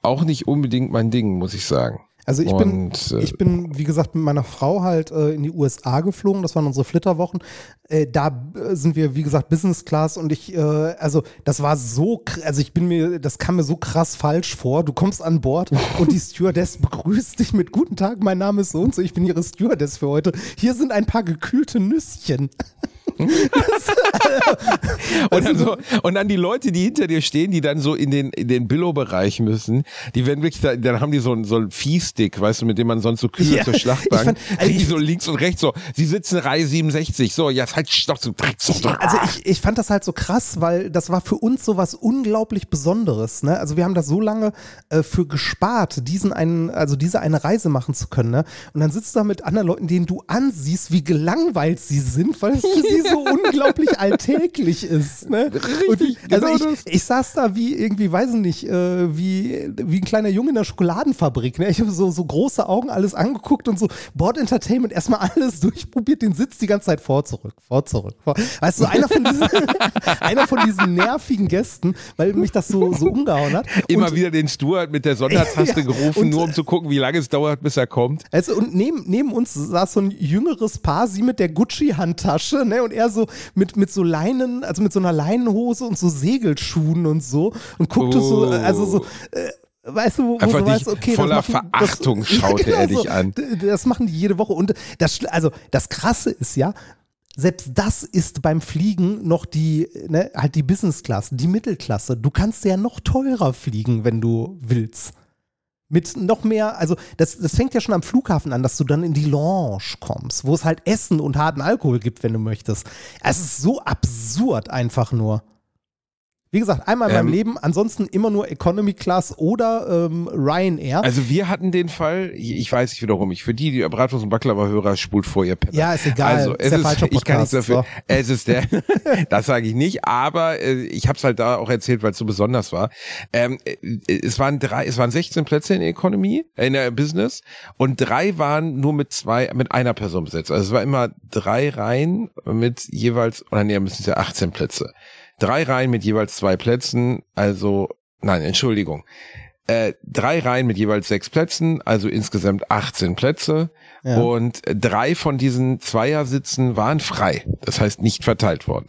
auch nicht unbedingt mein Ding, muss ich sagen. Also ich bin, äh, ich bin, wie gesagt, mit meiner Frau halt äh, in die USA geflogen. Das waren unsere Flitterwochen. Äh, da äh, sind wir, wie gesagt, Business Class und ich, äh, also das war so, also ich bin mir, das kam mir so krass falsch vor. Du kommst an Bord und die Stewardess begrüßt dich mit Guten Tag, mein Name ist so und so, ich bin Ihre Stewardess für heute. Hier sind ein paar gekühlte Nüsschen. und, dann so, und dann die Leute, die hinter dir stehen, die dann so in den, in den Billow-Bereich müssen, die werden wirklich, da, dann haben die so, einen so einen Viehstick, weißt du, mit dem man sonst so Kühe ja, zur Schlachtbank, fand, also die so links und rechts so, sie sitzen Reihe 67, so, ja, halt doch so. So, also ich, ich fand das halt so krass, weil das war für uns so was unglaublich Besonderes, ne? Also wir haben da so lange äh, für gespart, diesen einen, also diese eine Reise machen zu können, ne? Und dann sitzt du da mit anderen Leuten, denen du ansiehst, wie gelangweilt sie sind, weil es für sie so unglaublich alltäglich ist. Ne? Richtig, ich, also genau ich, ich saß da wie irgendwie, weiß ich nicht, äh, wie, wie ein kleiner Junge in der Schokoladenfabrik. Ne? Ich habe so, so große Augen alles angeguckt und so Board Entertainment erstmal alles durchprobiert, den Sitz die ganze Zeit vor, zurück, vor, zurück. Vor. Weißt du, einer von diesen, einer von diesen nervigen Gästen, weil mich das so, so umgehauen hat. Immer und, wieder den Stuart mit der Sondertaste Ja, gerufen, und- nur um zu gucken, wie lange es dauert, bis er kommt. Also, und neben, neben uns saß so ein jüngeres Paar, sie mit der Gucci-Handtasche, ne, und er so mit, mit so Leinen, also mit so einer Leinenhose und so Segelschuhen und so und guckte so, Oh. also so, äh, weißt du, wo, Einfach du weißt, okay, voller machen, Verachtung das, schaute er dich an. d- Das machen die jede Woche und das, also das Krasse ist ja, selbst das ist beim Fliegen noch die, ne, halt die Business Class, die Mittelklasse. Du kannst ja noch teurer fliegen, wenn du willst. Mit noch mehr, also das, das fängt ja schon am Flughafen an, dass du dann in die Lounge kommst, wo es halt Essen und harten Alkohol gibt, wenn du möchtest. Es ist so absurd einfach nur. Wie gesagt, einmal in meinem Ähm. Leben, ansonsten immer nur Economy Class oder ähm, Ryanair. Also wir hatten den Fall, ich weiß nicht wiederum, ich für die, die Bratwurst und Baklava-Hörer spult vor ihr Penner. ja, ist egal. Also es der ist, falsche ich kann nichts Podcast, dafür. so. Es ist der, das sage ich nicht, aber äh, ich habe es halt da auch erzählt, weil es so besonders war. Ähm, äh, es waren drei, es waren 16 Plätze in der Economy, in der Business und drei waren nur mit zwei, mit einer Person besetzt. Also es war immer drei Reihen mit jeweils, oder nee, müssen es ja 18 Plätze. Drei Reihen mit jeweils zwei Plätzen, also nein, Entschuldigung. Äh, drei Reihen mit jeweils sechs Plätzen, also insgesamt 18 Plätze. Ja. Und drei von diesen Zweiersitzen waren frei. Das heißt nicht verteilt worden.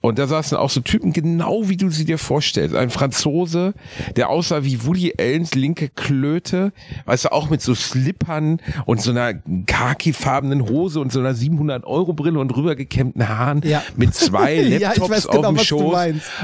Und da saßen auch so Typen, genau wie du sie dir vorstellst. Ein Franzose, der aussah wie Woody Allens linke Klöte. Weißt du, auch mit so Slippern und so einer khakifarbenen Hose und so einer 700 Euro Brille und rübergekämmten Haaren. Ja. Mit zwei Ja, Laptops auf genau, dem was du Schoß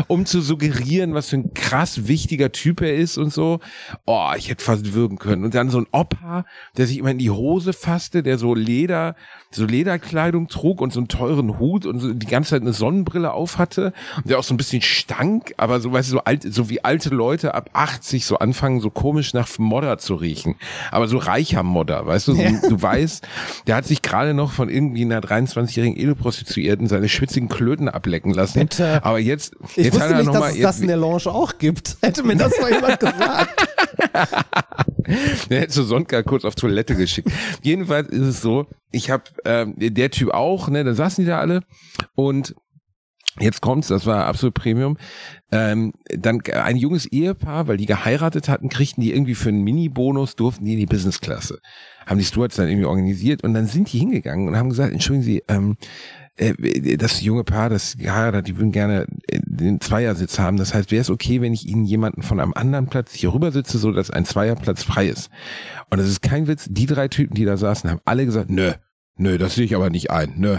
um zu suggerieren, was für ein krass wichtiger Typ er ist und so. Oh, ich hätte fast würgen können. Und dann so ein Opa, der sich immer in die Hose fasste, der so Leder, so Lederkleidung trug und so einen teuren Hut und so die ganze Zeit eine Sonnenbrille auf hatte und der auch so ein bisschen stank, aber so, weißt du, so alt, so wie alte Leute ab 80 so anfangen, so komisch nach Modder zu riechen. Aber so reicher Modder, weißt du, so, du weißt, der hat sich gerade noch von irgendwie einer 23-jährigen Edelprostituierten seine schwitzigen Klöten ablecken lassen. Bitte. Aber jetzt, Ich jetzt hat wusste er nicht, noch dass mal, es das in der Lounge auch gibt. Hätte mir das mal jemand gesagt. Der hätte so Sonntag kurz auf Toilette geschickt. Jedenfalls ist es so, ich habe ähm, der Typ auch, ne, da saßen die da alle und Jetzt kommt's, das war absolut Premium. Ähm, dann ein junges Ehepaar, weil die geheiratet hatten, kriegten die irgendwie für einen Mini-Bonus, durften die in die Business-Klasse. Haben die Stewards dann irgendwie organisiert und dann sind die hingegangen und haben gesagt, entschuldigen Sie, ähm, äh, das junge Paar, das geheiratet die würden gerne äh, den Zweiersitz haben. Das heißt, wäre es okay, wenn ich Ihnen jemanden von einem anderen Platz hier rüber sitze, so dass ein Zweierplatz frei ist. Und das ist kein Witz, die drei Typen, die da saßen, haben alle gesagt, nö, nö, das sehe ich aber nicht ein, nö.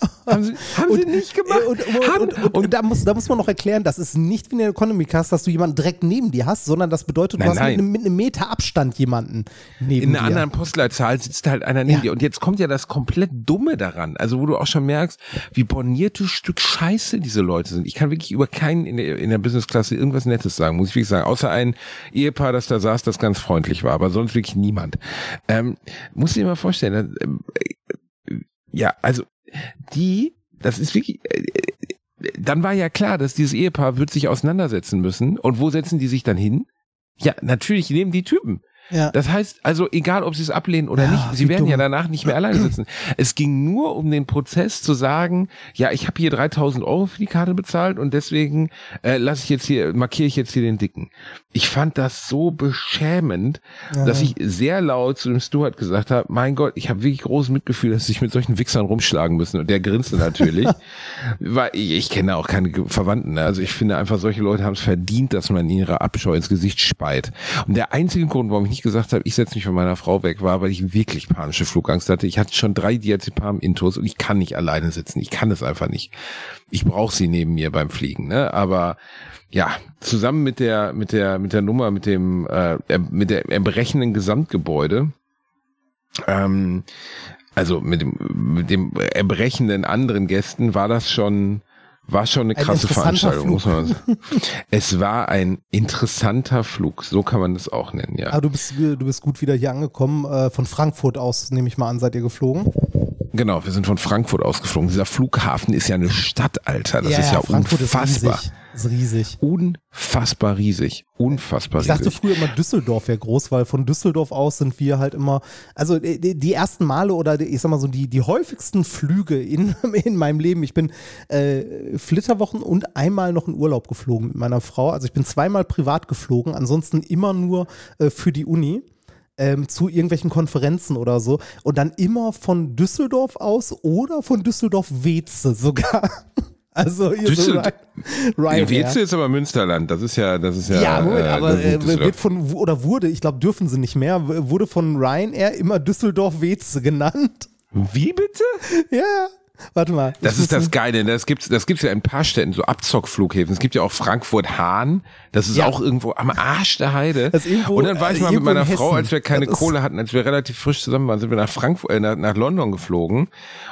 haben sie, haben sie nicht gemacht. Und, und, und, und, und da, muss, da muss man noch erklären, das ist nicht wie in der Economy Class, dass du jemanden direkt neben dir hast, sondern das bedeutet, du Nein, hast mit einem, mit einem Meter Abstand jemanden neben in einer dir. anderen Postleitzahl sitzt halt einer neben Ja. dir. Und jetzt kommt ja das komplett Dumme daran. Also wo du auch schon merkst, wie bornierte Stück Scheiße diese Leute sind. Ich kann wirklich über keinen in der, in der Businessklasse irgendwas Nettes sagen, muss ich wirklich sagen. Außer ein Ehepaar, das da saß, das ganz freundlich war, aber sonst wirklich niemand. Ähm, muss dir mal vorstellen, ähm, äh, ja, also die, das ist wirklich, äh, dann war ja klar, dass dieses Ehepaar wird sich auseinandersetzen müssen. Und wo setzen die sich dann hin? Ja, natürlich neben die Typen. Ja. Das heißt, also egal, ob sie es ablehnen oder Ja, nicht, sie werden ja dumm. danach nicht mehr alleine sitzen. Es ging nur um den Prozess zu sagen, ja, ich habe hier 3000 Euro für die Karte bezahlt und deswegen äh, lasse ich jetzt hier, markiere ich jetzt hier den Dicken. Ich fand das so beschämend, Ja. dass ich sehr laut zu dem Stuart gesagt habe, mein Gott, ich habe wirklich großes Mitgefühl, dass sie sich mit solchen Wichsern rumschlagen müssen. Und der grinste natürlich, weil ich, ich kenne auch keine Verwandten. ne? Also ich finde einfach, solche Leute haben es verdient, dass man ihnen ihre Abscheu ins Gesicht speit. Und der einzige Grund, warum ich nicht gesagt habe, ich setze mich von meiner Frau weg, war, weil ich wirklich panische Flugangst hatte. Ich hatte schon drei Diazepam-Intos und ich kann nicht alleine sitzen. Ich kann es einfach nicht. Ich brauche sie neben mir beim Fliegen, ne? Aber ja, zusammen mit der mit der mit der Nummer mit dem äh, mit der erbrechenden Gesamtgebäude ähm, also mit dem mit dem erbrechenden anderen Gästen war das schon war schon eine Ein krasse interessanter Veranstaltung, muss man sagen. Es war ein interessanter Flug, so kann man das auch nennen, ja. Aber du bist, du bist gut wieder hier angekommen. Äh, von Frankfurt aus, nehme ich mal an, seid ihr geflogen? Genau, wir sind von Frankfurt ausgeflogen. Dieser Flughafen ist ja eine Stadt, Alter. Das ja, ist ja, Frankfurt unfassbar. Ist riesig. Ist riesig. Unfassbar riesig. Unfassbar riesig. Ich dachte früher immer, Düsseldorf wäre groß, weil von Düsseldorf aus sind wir halt immer, also die, die ersten Male oder ich sag mal so, die, die häufigsten Flüge in, in meinem Leben. Ich bin äh, Flitterwochen und einmal noch in Urlaub geflogen mit meiner Frau. Also ich bin zweimal privat geflogen, ansonsten immer nur äh, für die Uni ähm, zu irgendwelchen Konferenzen oder so und dann immer von Düsseldorf aus oder von Düsseldorf-Weze sogar. Also hier Düssel so Ryan Weze ist aber Münsterland, das ist ja, das ist ja. Ja, Moment, äh, aber äh, wird von oder wurde, ich glaube, dürfen sie nicht mehr, wurde von Ryanair immer Düsseldorf-Weze genannt. Wie bitte? Ja. Warte mal. Das ist das Geile. Das gibt's, das gibt's ja in ein paar Städten, so Abzockflughäfen. Es gibt ja auch Frankfurt-Hahn. Das ist ja. auch irgendwo am Arsch der Heide. und dann war ich mal mit meiner Frau, als wir keine Kohle hatten, als wir relativ frisch zusammen waren, sind wir nach Frankfurt, äh, nach, nach London geflogen.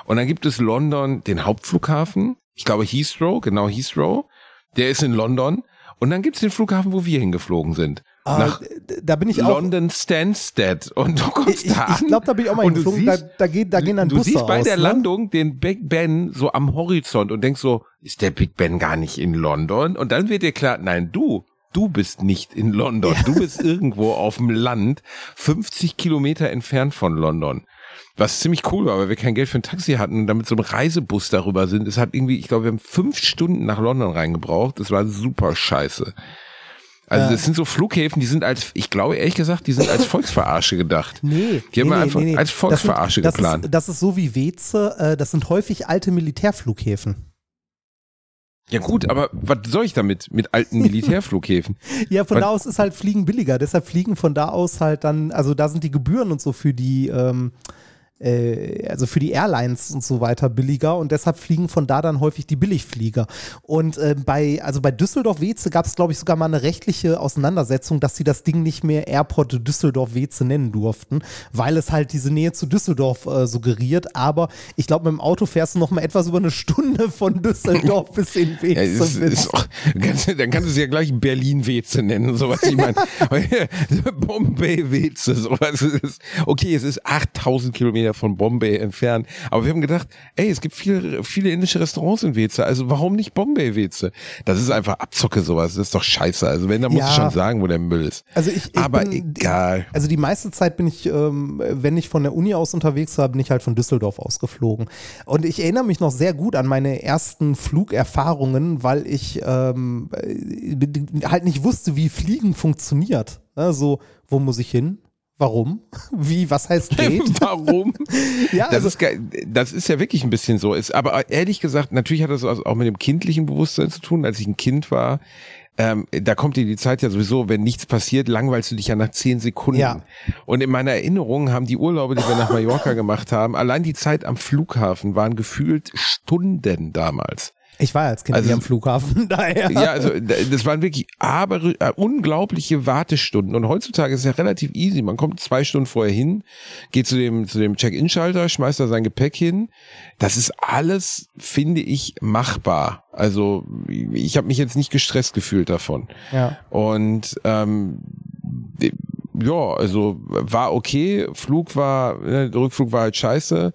Und dann gibt es London den Hauptflughafen. Ich glaube Heathrow, genau Heathrow. Der ist in London. Und dann gibt's den Flughafen, wo wir hingeflogen sind. Ah, nach da bin ich London auch, Stansted und du kommst ich, da an. Ich glaube, da bin ich auch mal geflogen. Siehst, da, da, geht, da gehen dann Du Busse siehst bei aus, der ne? Landung den Big Ben so am Horizont und denkst so, ist der Big Ben gar nicht in London? Und dann wird dir klar, nein, du, du bist nicht in London. Ja. Du bist irgendwo auf dem Land, 50 Kilometer entfernt von London. Was ziemlich cool war, weil wir kein Geld für ein Taxi hatten und damit so ein Reisebus darüber sind. Es hat irgendwie, ich glaube, wir haben fünf Stunden nach London reingebraucht. Das war super scheiße. Also das sind so Flughäfen, die sind als, ich glaube ehrlich gesagt, die sind als Volksverarsche gedacht. Nee. Die haben nee, einfach nee, nee. als Volksverarsche das sind, geplant. Das ist, das ist so wie Weze, äh, das sind häufig alte Militärflughäfen. Ja gut, aber was soll ich damit mit alten Militärflughäfen? ja, von was? da aus ist halt Fliegen billiger. Deshalb fliegen von da aus halt dann, also da sind die Gebühren und so für die ähm, äh, also für die Airlines und so weiter billiger und deshalb fliegen von da dann häufig die Billigflieger. Und äh, bei, also bei Düsseldorf-Weze gab es, glaube ich, sogar mal eine rechtliche Auseinandersetzung, dass sie das Ding nicht mehr Airport Düsseldorf-Weze nennen durften, weil es halt diese Nähe zu Düsseldorf äh, suggeriert. Aber ich glaube, mit dem Auto fährst du noch mal etwas über eine Stunde von Düsseldorf bis in Weze. Ja, ist, ist auch, dann kannst du es ja gleich Berlin-Weze nennen, sowas. Ich meine, Bombay-Weze, sowas. Okay, es ist 8000 Kilometer Kilometer von Bombay entfernt. Aber wir haben gedacht, ey, es gibt viele, viele indische Restaurants in Weze, also warum nicht Bombay-Weze? Das ist einfach Abzocke sowas, das ist doch scheiße. Also wenn, dann ja. du schon sagen, wo der Müll ist. Also ich, ich Aber bin, egal. Also die meiste Zeit bin ich, ähm, wenn ich von der Uni aus unterwegs war, bin ich halt von Düsseldorf ausgeflogen. Und ich erinnere mich noch sehr gut an meine ersten Flugerfahrungen, weil ich ähm, äh, halt nicht wusste, wie Fliegen funktioniert. Also, wo muss ich hin? Warum? Wie, was heißt Date? Warum? ja, das, also, ist, das ist ja wirklich ein bisschen so. Ist, aber ehrlich gesagt, natürlich hat das auch mit dem kindlichen Bewusstsein zu tun. Als ich ein Kind war, ähm, da kommt dir die Zeit ja sowieso, wenn nichts passiert, langweilst du dich ja nach zehn Sekunden. Ja. Und in meiner Erinnerung haben die Urlaube, die wir nach Mallorca gemacht haben, allein die Zeit am Flughafen waren gefühlt Stunden damals. Ich war als Kind also, am Flughafen, daher. Ja, also das waren wirklich aber äh, unglaubliche Wartestunden. Und heutzutage ist es ja relativ easy. Man kommt zwei Stunden vorher hin, geht zu dem, zu dem Check-in-Schalter, schmeißt da sein Gepäck hin. Das ist alles, finde ich, machbar. Also ich habe mich jetzt nicht gestresst gefühlt davon. Ja. Und ähm, ja, also war okay. Flug war, ne, der Rückflug war halt scheiße.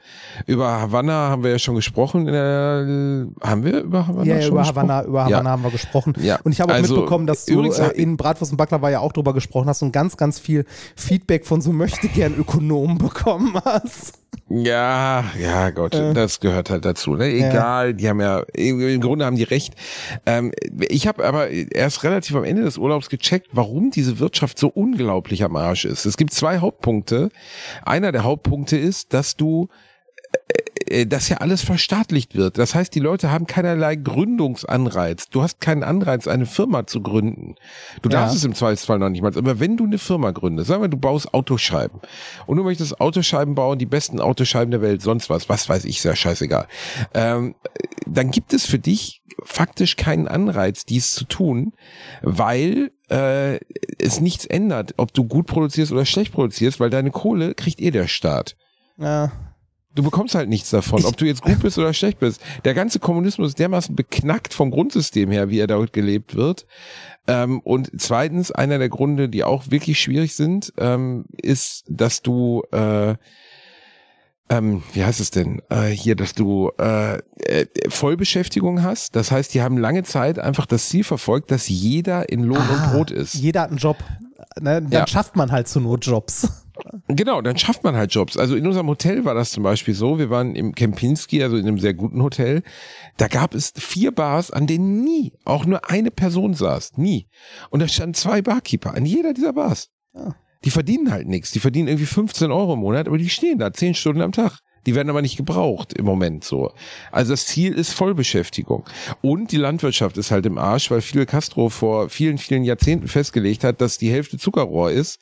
Über Havanna haben wir ja schon gesprochen. Äh, haben wir über Havanna ja, ja schon über gesprochen? Havanna, über Havanna ja. haben wir gesprochen. Ja. Und ich habe auch also, mitbekommen, dass du äh, in Bratwurst und Backler war ja auch drüber gesprochen hast und ganz, ganz viel Feedback von so möchte gern Ökonomen bekommen hast. Ja, ja, Gott, äh, das gehört halt dazu. Ne? Egal, ja. die haben ja, im Grunde haben die recht. Ähm, ich habe aber erst relativ am Ende des Urlaubs gecheckt, warum diese Wirtschaft so unglaublich am Arsch ist. Es gibt zwei Hauptpunkte. Einer der Hauptpunkte ist, dass du äh, äh, dass ja alles verstaatlicht wird. Das heißt, die Leute haben keinerlei Gründungsanreiz. Du hast keinen Anreiz, eine Firma zu gründen. Du darfst ja. es im Zweifelsfall noch nicht mal. Aber wenn du eine Firma gründest, sagen wir, du baust Autoscheiben und du möchtest Autoscheiben bauen, die besten Autoscheiben der Welt, sonst was, was weiß ich, sehr scheißegal. Ähm, dann gibt es für dich faktisch keinen Anreiz, dies zu tun, weil äh, es nichts ändert, ob du gut produzierst oder schlecht produzierst, weil deine Kohle kriegt eh der Staat. Ja. Du bekommst halt nichts davon, ob du jetzt gut bist oder schlecht bist. Der ganze Kommunismus ist dermaßen beknackt vom Grundsystem her, wie er dort gelebt wird. Ähm, und zweitens, einer der Gründe, die auch wirklich schwierig sind, ähm, ist, dass du äh, ähm, wie heißt es denn, äh, hier, dass du äh, äh, Vollbeschäftigung hast. Das heißt, die haben lange Zeit einfach das Ziel verfolgt, dass jeder in Lohn ah, und Brot ist. Jeder hat einen Job. Ne? Dann ja. schafft man halt zu Not Jobs. Genau, dann schafft man halt Jobs. Also in unserem Hotel war das zum Beispiel so. Wir waren im Kempinski, also in einem sehr guten Hotel. Da gab es vier Bars, an denen nie auch nur eine Person saß. Nie. Und da standen zwei Barkeeper an jeder dieser Bars. Ja. Die verdienen halt nichts. Die verdienen irgendwie 15 Euro im Monat, aber die stehen da zehn Stunden am Tag. Die werden aber nicht gebraucht im Moment so. Also das Ziel ist Vollbeschäftigung. Und die Landwirtschaft ist halt im Arsch, weil Fidel Castro vor vielen, vielen Jahrzehnten festgelegt hat, dass die Hälfte Zuckerrohr ist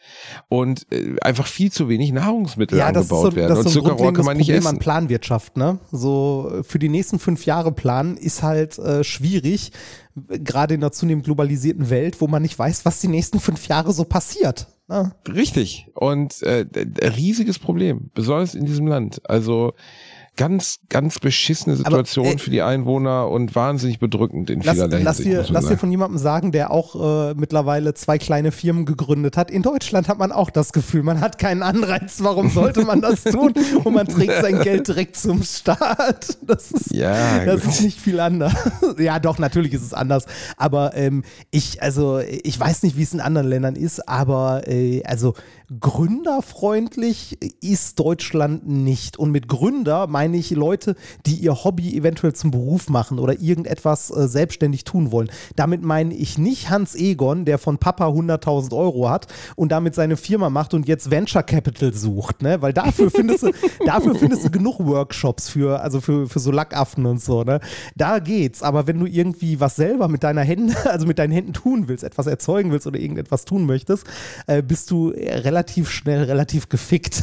und äh, einfach viel zu wenig Nahrungsmittel ja, angebaut so, werden. und so Zuckerrohr kann man nicht Problem essen. an Planwirtschaft, ne? So für die nächsten fünf Jahre planen ist halt äh, schwierig, gerade in einer zunehmend globalisierten Welt, wo man nicht weiß, was die nächsten fünf Jahre so passiert. Ah. Richtig. Und äh, riesiges Problem, besonders in diesem Land. Also ganz, ganz beschissene Situation Aber, äh, für die Einwohner und wahnsinnig bedrückend in lass, vielerlei lass Hinsicht. Dir, lass dir von jemandem sagen, der auch äh, mittlerweile zwei kleine Firmen gegründet hat. In Deutschland hat man auch das Gefühl, man hat keinen Anreiz. Warum sollte man das tun? Und man trägt sein Geld direkt zum Staat. Das ist, ja, das ist nicht viel anders. ja, doch, natürlich ist es anders. Aber ähm, ich, also, ich weiß nicht, wie es in anderen Ländern ist, aber äh, also gründerfreundlich ist Deutschland nicht. Und mit Gründer meine ich Leute, die ihr Hobby eventuell zum Beruf machen oder irgendetwas äh, selbstständig tun wollen. Damit meine ich nicht Hans Egon, der von Papa 100.000 Euro hat und damit seine Firma macht und jetzt Venture Capital sucht, ne? Weil dafür findest du, dafür findest du genug Workshops für, also für, für so Lackaffen und so, ne? Da geht's. Aber wenn du irgendwie was selber mit deiner Hände, also mit deinen Händen tun willst, etwas erzeugen willst oder irgendetwas tun möchtest, äh, bist du relativ relativ schnell relativ gefickt.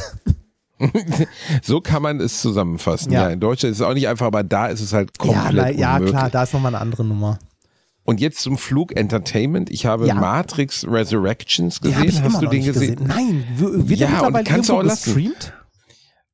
so kann man es zusammenfassen. Ja. ja. in Deutschland ist es auch nicht einfach, aber da ist es halt komplett ja, na, ja klar, da ist nochmal eine andere Nummer. Und jetzt zum Flug Entertainment. Ich habe ja. Matrix Resurrections gesehen. Hast du den gesehen? gesehen? Nein, wird ja, mittlerweile und kannst irgendwo gestreamt?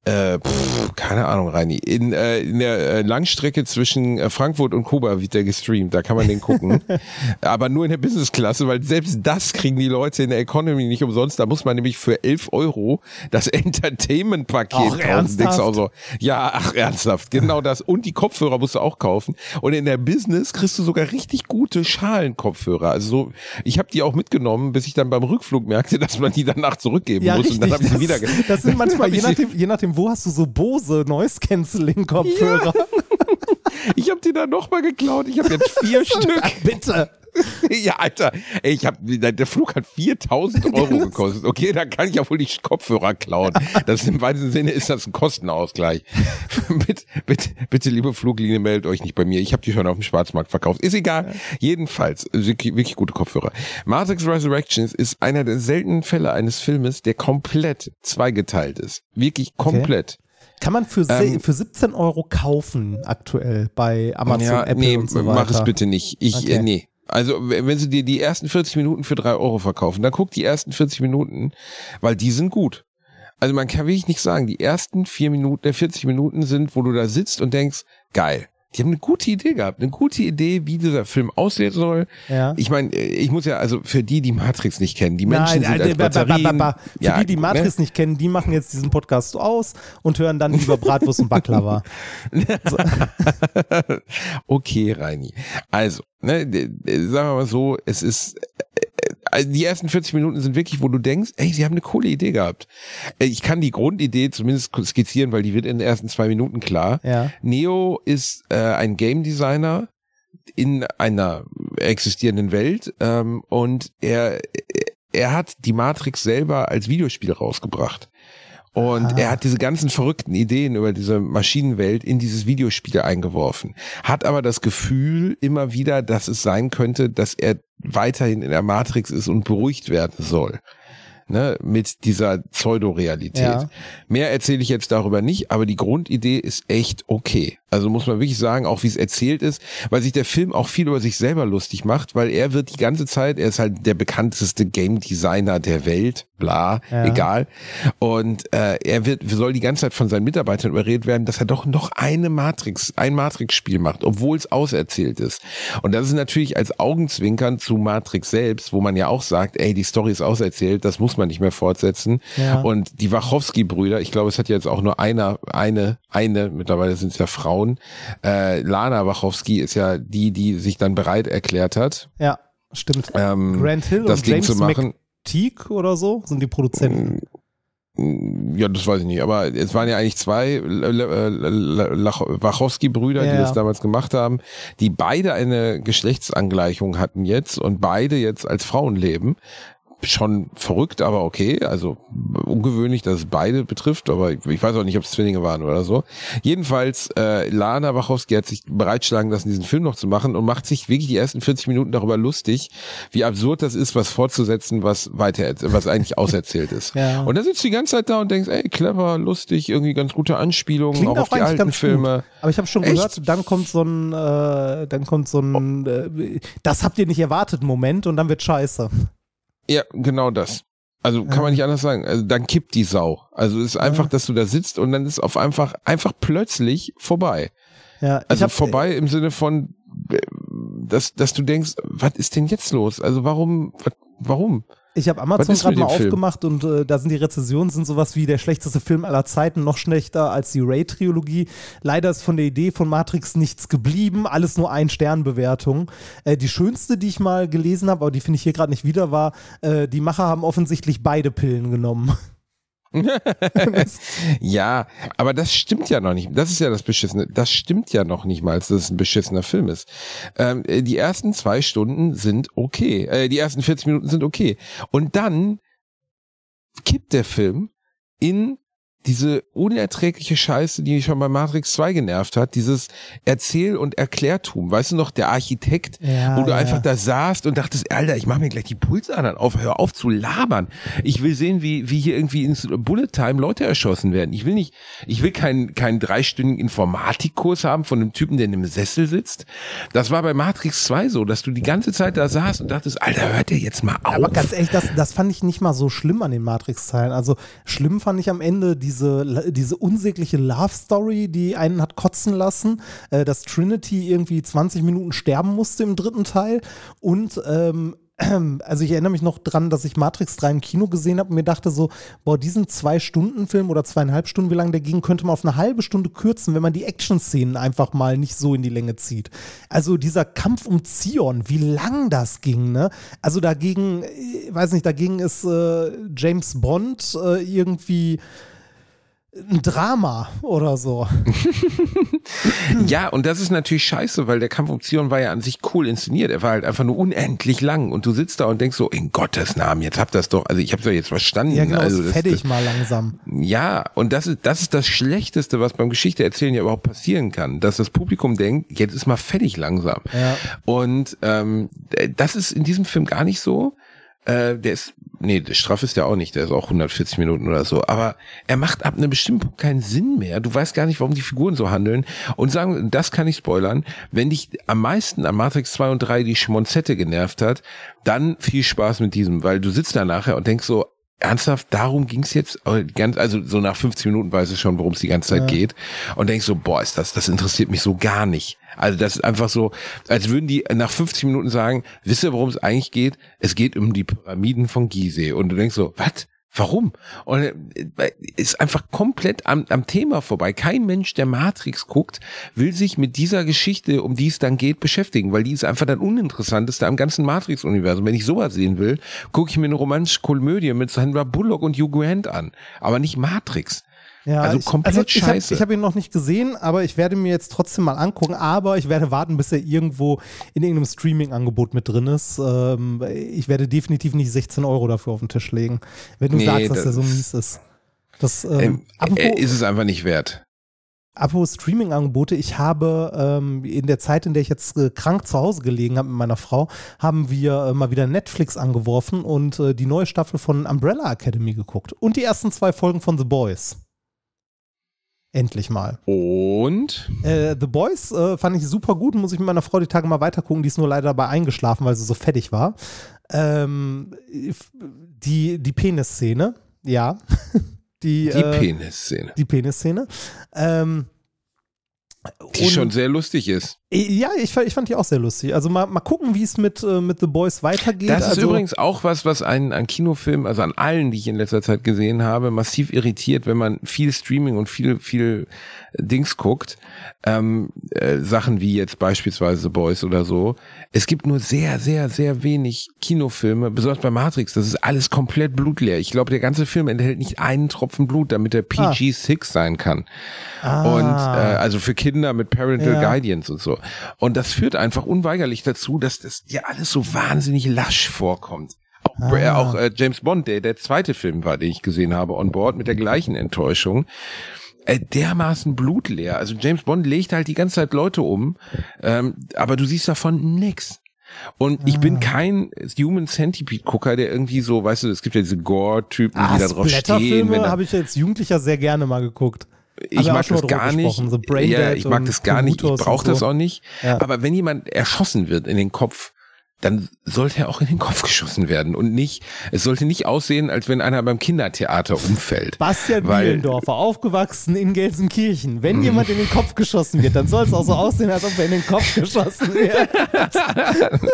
Äh, pff, keine Ahnung, Reini. In, äh, in der äh, Langstrecke zwischen äh, Frankfurt und Kuba wird der gestreamt, da kann man den gucken. Aber nur in der Business-Klasse, weil selbst das kriegen die Leute in der Economy nicht umsonst. Da muss man nämlich für 11 Euro das Entertainment-Paket kaufen. Denkst auch so, ja, ach, ernsthaft, genau das. Und die Kopfhörer musst du auch kaufen. Und in der Business kriegst du sogar richtig gute Schalenkopfhörer. Also so, ich habe die auch mitgenommen, bis ich dann beim Rückflug merkte, dass man die danach zurückgeben ja, muss. Richtig. Und dann habe ich sie wieder. Das sind manchmal, je nachdem, je nachdem wo hast du so Bose Noise Cancelling Kopfhörer? Ja. Ich habe die dann nochmal geklaut. Ich habe jetzt vier Stück. Bitte. Ja, Alter, ey, ich hab, der Flug hat 4000 Euro gekostet. Okay, da kann ich ja wohl die Kopfhörer klauen. Das im weitesten Sinne ist das ein Kostenausgleich. bitte, bitte, bitte, liebe Fluglinie, meldet euch nicht bei mir. Ich habe die schon auf dem Schwarzmarkt verkauft. Ist egal. Jedenfalls, wirklich, wirklich gute Kopfhörer. Matrix Resurrections ist einer der seltenen Fälle eines Filmes, der komplett zweigeteilt ist. Wirklich komplett. Okay. Kann man für, ähm, für 17 Euro kaufen aktuell bei Amazon, ja, Apple nee, und so weiter? mach es bitte nicht. Ich, okay. äh, nee. Also, wenn sie dir die ersten 40 Minuten für 3 Euro verkaufen, dann guck die ersten 40 Minuten, weil die sind gut. Also man kann wirklich nicht sagen, die ersten 4 Minuten, äh 40 Minuten sind, wo du da sitzt und denkst, geil. Die haben eine gute Idee gehabt, eine gute Idee, wie dieser Film aussehen soll. Ja. Ich meine, ich muss ja, also für die, die Matrix nicht kennen, die Menschen Nein, sind als Batterien. Für ja, die, die Matrix ne? nicht kennen, die machen jetzt diesen Podcast aus und hören dann lieber Bratwurst und Baklava. Okay, Reini. Also, ne, sagen wir mal so, es ist also die ersten 40 Minuten sind wirklich, wo du denkst, ey, sie haben eine coole Idee gehabt. Äh, ich kann die Grundidee zumindest skizzieren, weil die wird in den ersten zwei Minuten klar. Ja. Neo ist äh, ein Game Designer in einer existierenden Welt ähm, und er er hat die Matrix selber als Videospiel rausgebracht. Und ah. er hat diese ganzen verrückten Ideen über diese Maschinenwelt in dieses Videospiel eingeworfen. Hat aber das Gefühl immer wieder, dass es sein könnte, dass er weiterhin in der Matrix ist und beruhigt werden soll. Ne, mit dieser Pseudorealität. Ja. Mehr erzähle ich jetzt darüber nicht, aber die Grundidee ist echt okay. Also muss man wirklich sagen, auch wie es erzählt ist, weil sich der Film auch viel über sich selber lustig macht, weil er wird die ganze Zeit, er ist halt der bekannteste Game Designer der Welt, bla, ja. egal. Und äh, er wird, soll die ganze Zeit von seinen Mitarbeitern überredet werden, dass er doch noch eine Matrix, ein Matrix-Spiel macht, obwohl es auserzählt ist. Und das ist natürlich als Augenzwinkern zu Matrix selbst, wo man ja auch sagt, ey, die Story ist auserzählt, das muss man nicht mehr fortsetzen. Ja. Und die Wachowski-Brüder, ich glaube, es hat jetzt auch nur einer, eine, eine, mittlerweile sind es ja Frauen. Äh, Lana Wachowski ist ja die, die sich dann bereit erklärt hat. Ja, stimmt. Ähm, Grant Hill das und Ding James zu machen. McTeague oder so sind die Produzenten. Mm, ja, das weiß ich nicht, aber es waren ja eigentlich zwei Wachowski-Brüder, ja, die das damals gemacht haben, die beide eine Geschlechtsangleichung hatten jetzt und beide jetzt als Frauen leben schon verrückt, aber okay. Also ungewöhnlich, dass es beide betrifft, aber ich, ich weiß auch nicht, ob es Zwillinge waren oder so. Jedenfalls, äh, Lana Wachowski hat sich bereitschlagen lassen, diesen Film noch zu machen und macht sich wirklich die ersten 40 Minuten darüber lustig, wie absurd das ist, was fortzusetzen, was weiter, was eigentlich auserzählt ist. ja. Und da sitzt du die ganze Zeit da und denkst, ey, clever, lustig, irgendwie ganz gute Anspielungen, auch, auch auf die alten Filme. Gut. Aber ich habe schon Echt? gehört, dann kommt so ein, äh, dann kommt so ein, äh, das habt ihr nicht erwartet Moment und dann wird scheiße. Ja, genau das. Also kann man nicht anders sagen. Also dann kippt die Sau. Also es ist einfach, dass du da sitzt und dann ist auf einfach einfach plötzlich vorbei. Ja, also hab, vorbei im Sinne von, äh, dass dass du denkst, was ist denn jetzt los? Also warum, warum? Ich habe Amazon gerade mal aufgemacht Film? und äh, da sind die Rezensionen sind sowas wie der schlechteste Film aller Zeiten, noch schlechter als die Ray-Trilogie. Leider ist von der Idee von Matrix nichts geblieben, alles nur ein Sternbewertung. Äh, die schönste, die ich mal gelesen habe, aber die finde ich hier gerade nicht wieder, war, äh, die Macher haben offensichtlich beide Pillen genommen. ja, aber das stimmt ja noch nicht. Das ist ja das Beschissene. Das stimmt ja noch nicht mal, dass es ein beschissener Film ist. Ähm, äh, die ersten zwei Stunden sind okay. Äh, die ersten 40 Minuten sind okay. Und dann kippt der Film in diese unerträgliche Scheiße, die mich schon bei Matrix 2 genervt hat, dieses Erzähl- und Erklärtum. Weißt du noch, der Architekt, ja, wo du ja. einfach da saßt und dachtest, Alter, ich mache mir gleich die Pulsadern auf, hör auf zu labern. Ich will sehen, wie, wie hier irgendwie ins Bullet Time Leute erschossen werden. Ich will nicht, ich will keinen, keinen dreistündigen Informatikkurs haben von einem Typen, der in einem Sessel sitzt. Das war bei Matrix 2 so, dass du die ganze Zeit da saßt und dachtest, Alter, hört der jetzt mal auf. Aber ganz ehrlich, das, das fand ich nicht mal so schlimm an den Matrix-Teilen. Also schlimm fand ich am Ende die diese, diese unsägliche Love-Story, die einen hat kotzen lassen, äh, dass Trinity irgendwie 20 Minuten sterben musste im dritten Teil und ähm, also ich erinnere mich noch dran, dass ich Matrix 3 im Kino gesehen habe und mir dachte so, boah, diesen Zwei-Stunden-Film oder zweieinhalb Stunden, wie lange der ging, könnte man auf eine halbe Stunde kürzen, wenn man die Action-Szenen einfach mal nicht so in die Länge zieht. Also dieser Kampf um Zion, wie lang das ging, ne? Also dagegen, ich äh, weiß nicht, dagegen ist äh, James Bond äh, irgendwie ein Drama oder so. ja, und das ist natürlich scheiße, weil der Kampf um Zion war ja an sich cool inszeniert. Er war halt einfach nur unendlich lang und du sitzt da und denkst so, in Gottes Namen, jetzt habt das doch, also ich hab's ja jetzt verstanden. Ja, genau, also das, fertig das, mal langsam. Ja, und das ist, das ist das Schlechteste, was beim Geschichte erzählen ja überhaupt passieren kann, dass das Publikum denkt, jetzt ist mal fertig langsam. Ja. Und ähm, das ist in diesem Film gar nicht so. Äh, der ist, nee, der Straff ist der auch nicht, der ist auch 140 Minuten oder so. Aber er macht ab einem bestimmten Punkt keinen Sinn mehr. Du weißt gar nicht, warum die Figuren so handeln. Und sagen, das kann ich spoilern, wenn dich am meisten an Matrix 2 und 3 die Schmonzette genervt hat, dann viel Spaß mit diesem, weil du sitzt da nachher und denkst so, ernsthaft, darum ging's jetzt, also so nach 15 Minuten weiß es schon, worum es die ganze Zeit ja. geht und denkst so, boah, ist das, das interessiert mich so gar nicht. Also das ist einfach so, als würden die nach 50 Minuten sagen, wisst ihr, worum es eigentlich geht? Es geht um die Pyramiden von Gizeh. Und du denkst so, was? Warum? Und äh, ist einfach komplett am, am Thema vorbei. Kein Mensch, der Matrix guckt, will sich mit dieser Geschichte, um die es dann geht, beschäftigen, weil die ist einfach dann uninteressanteste am ganzen Matrix-Universum. Wenn ich sowas sehen will, gucke ich mir eine romantische Komödie mit Sandra Bullock und Hugh Grant an, aber nicht Matrix. Ja, also komplett also ich, scheiße. Ich habe hab ihn noch nicht gesehen, aber ich werde mir jetzt trotzdem mal angucken. Aber ich werde warten, bis er irgendwo in irgendeinem Streaming-Angebot mit drin ist. Ähm, ich werde definitiv nicht 16 Euro dafür auf den Tisch legen, wenn du nee, sagst, dass er so mies ist. Das, ähm, ähm, ist es einfach nicht wert. Apropos Streaming-Angebote, ich habe ähm, in der Zeit, in der ich jetzt äh, krank zu Hause gelegen habe mit meiner Frau, haben wir äh, mal wieder Netflix angeworfen und äh, die neue Staffel von Umbrella Academy geguckt und die ersten zwei Folgen von The Boys. Endlich mal. Und? Äh, The Boys äh, fand ich super gut. Muss ich mit meiner Frau die Tage mal weiter gucken. Die ist nur leider dabei eingeschlafen, weil sie so fettig war. Ähm, die die Penis-Szene, ja. die die äh, Penis-Szene. Die Penis-Szene. Ähm, die schon sehr lustig ist. Ja, ich, ich fand die auch sehr lustig. Also mal, mal gucken, wie es mit, äh, mit The Boys weitergeht. Das ist also, übrigens auch was, was einen an Kinofilmen, also an allen, die ich in letzter Zeit gesehen habe, massiv irritiert, wenn man viel Streaming und viel, viel Dings guckt. Ähm, äh, Sachen wie jetzt beispielsweise The Boys oder so. Es gibt nur sehr, sehr, sehr wenig Kinofilme, besonders bei Matrix. Das ist alles komplett blutleer. Ich glaube, der ganze Film enthält nicht einen Tropfen Blut, damit er PG-6 ah. sein kann. Ah. Und äh, also für Kinder mit Parental ja. Guidance und so. Und das führt einfach unweigerlich dazu, dass das dir alles so wahnsinnig lasch vorkommt. Auch, ah. auch äh, James Bond, der der zweite Film war, den ich gesehen habe, on board mit der gleichen Enttäuschung äh, dermaßen blutleer. Also James Bond legt halt die ganze Zeit Leute um, ähm, aber du siehst davon nix. Und ich bin ah. kein Human Centipede Gucker, der irgendwie so, weißt du, es gibt ja diese Gore-Typen, ah, die da drauf stehen. Wenn habe ich als Jugendlicher sehr gerne mal geguckt. Ich mag das gar nicht. So ja, ich mag das gar nicht. Ich brauche das auch nicht. Ja. Aber wenn jemand erschossen wird in den Kopf, dann sollte er auch in den Kopf geschossen werden und nicht, es sollte nicht aussehen, als wenn einer beim Kindertheater umfällt. Bastian Bielendorfer, aufgewachsen in Gelsenkirchen. Wenn mhm. jemand in den Kopf geschossen wird, dann soll es auch so aussehen, als ob er in den Kopf geschossen wird.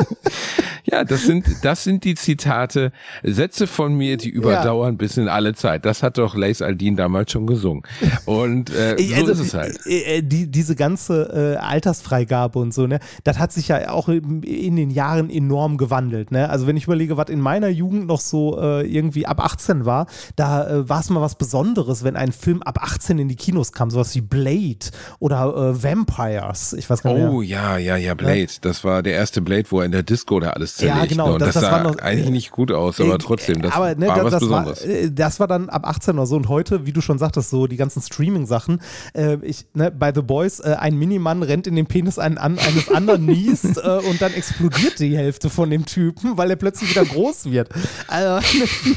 ja, das sind, das sind die Zitate, Sätze von mir, die überdauern ja. bis in alle Zeit. Das hat doch Lace Aldin damals schon gesungen. Und äh, so also, ist es halt. Äh, äh, die, diese ganze äh, Altersfreigabe und so, ne, das hat sich ja auch in den Jahren enorm gewandelt. Ne? Also wenn ich überlege, was in meiner Jugend noch so äh, irgendwie ab 18 war, da äh, war es mal was Besonderes, wenn ein Film ab 18 in die Kinos kam, sowas wie Blade oder äh, Vampires. Ich weiß gar nicht. Oh ja, ja, ja, Blade. Ja? Das war der erste Blade, wo er in der Disco da alles zerlegt. Ja, genau. Und das, das, das sah noch, eigentlich nicht gut aus, aber äh, trotzdem, das aber, ne, war das, was Besonderes. War, äh, das war dann ab 18 oder so und heute, wie du schon sagtest, so die ganzen Streaming-Sachen. Äh, ich, ne, bei The Boys, ein Minimann rennt in den Penis einen, an, eines anderen niest und dann explodiert die Hälfte Hälfte von dem Typen, weil er plötzlich wieder groß wird. Also,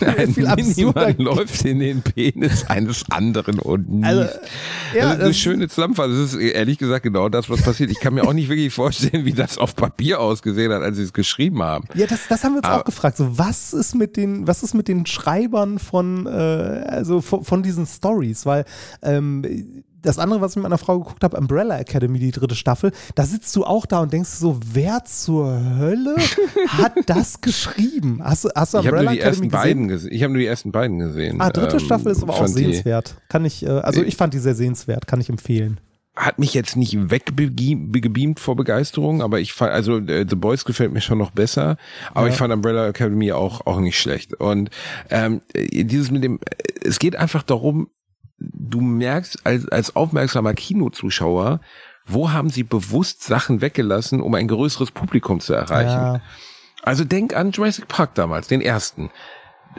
Ein viel absurder läuft in den Penis eines anderen und. Also, ja, das ist eine schöne Zusammenfassung. Das ist ehrlich gesagt genau das, was passiert. Ich kann mir auch nicht wirklich vorstellen, wie das auf Papier ausgesehen hat, als sie es geschrieben haben. Ja, das, das haben wir uns Aber, auch gefragt. So, was ist mit den, was ist mit den Schreibern von, äh, also von, von diesen Stories? Weil ähm, das andere, was ich mit meiner Frau geguckt habe, Umbrella Academy, die dritte Staffel, da sitzt du auch da und denkst so, wer zur Hölle hat das geschrieben? Hast, hast du Umbrella ich Academy gesehen? gesehen? Ich habe nur die ersten beiden gesehen. Ah, dritte ähm, Staffel ist aber auch sehenswert. Kann ich, äh, also ich fand die sehr sehenswert, kann ich empfehlen hat mich jetzt nicht weggebeamt vor Begeisterung, aber ich fand, also äh, The Boys gefällt mir schon noch besser, aber ja. ich fand Umbrella Academy auch auch nicht schlecht. Und ähm, dieses mit dem, es geht einfach darum, du merkst als, als aufmerksamer Kinozuschauer, wo haben sie bewusst Sachen weggelassen, um ein größeres Publikum zu erreichen. Ja. Also denk an Jurassic Park damals, den ersten.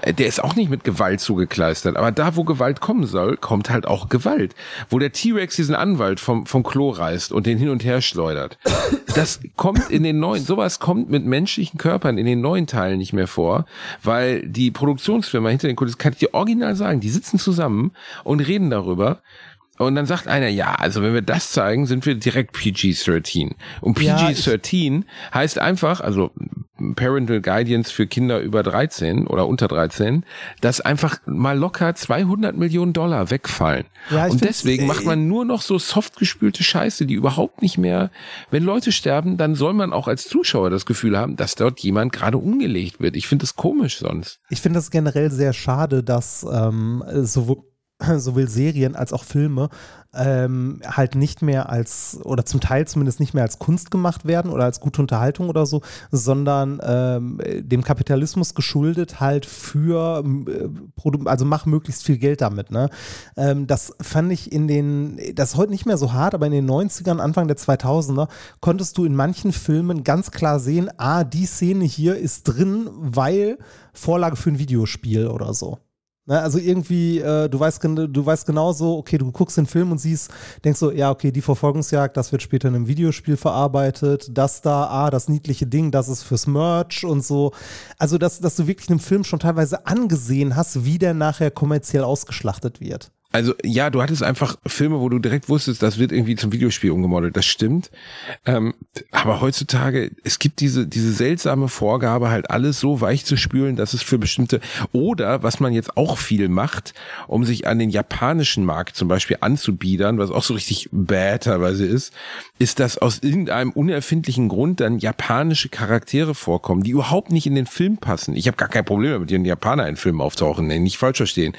Äh, der ist auch nicht mit Gewalt zugekleistert, aber da, wo Gewalt kommen soll, kommt halt auch Gewalt. Wo der T-Rex diesen Anwalt vom, vom Klo reißt und den hin und her schleudert. Das kommt in den neuen, sowas kommt mit menschlichen Körpern in den neuen Teilen nicht mehr vor, weil die Produktionsfirma hinter den Kulissen, kann ich dir original sagen, die sitzen zusammen und reden darüber, und dann sagt einer, ja, also wenn wir das zeigen, sind wir direkt PG-13. Und PG-13 ja, heißt einfach, also Parental Guidance für Kinder über 13 oder unter 13, dass einfach mal locker 200 Millionen Dollar wegfallen. Ja, und deswegen macht man nur noch so soft gespülte Scheiße, die überhaupt nicht mehr, wenn Leute sterben, dann soll man auch als Zuschauer das Gefühl haben, dass dort jemand gerade umgelegt wird. Ich finde das komisch sonst. Ich finde das generell sehr schade, dass ähm, sowohl sowohl Serien als auch Filme ähm, halt nicht mehr als, oder zum Teil zumindest nicht mehr als Kunst gemacht werden oder als gute Unterhaltung oder so, sondern ähm, dem Kapitalismus geschuldet halt für, äh, also mach möglichst viel Geld damit. Ne? Ähm, das fand ich in den, das ist heute nicht mehr so hart, aber in den 90ern, Anfang der 2000er, konntest du in manchen Filmen ganz klar sehen, ah, die Szene hier ist drin, weil Vorlage für ein Videospiel oder so. Ne, also irgendwie, äh, du weißt, du weißt genauso, okay, du guckst den Film und siehst, denkst so, ja, okay, die Verfolgungsjagd, das wird später in einem Videospiel verarbeitet, das da, ah, das niedliche Ding, das ist fürs Merch und so. Also, dass, dass du wirklich einen Film schon teilweise angesehen hast, wie der nachher kommerziell ausgeschlachtet wird. Also ja, du hattest einfach Filme, wo du direkt wusstest, das wird irgendwie zum Videospiel umgemodelt. Das stimmt. Ähm, aber heutzutage, es gibt diese, diese seltsame Vorgabe, halt alles so weich zu spülen, dass es für bestimmte, oder was man jetzt auch viel macht, um sich an den japanischen Markt zum Beispiel anzubiedern, was auch so richtig bad teilweise ist, ist, dass aus irgendeinem unerfindlichen Grund dann japanische Charaktere vorkommen, die überhaupt nicht in den Film passen. Ich habe gar kein Problem damit, wenn Japaner in Filmen auftauchen, nee, nicht falsch verstehen.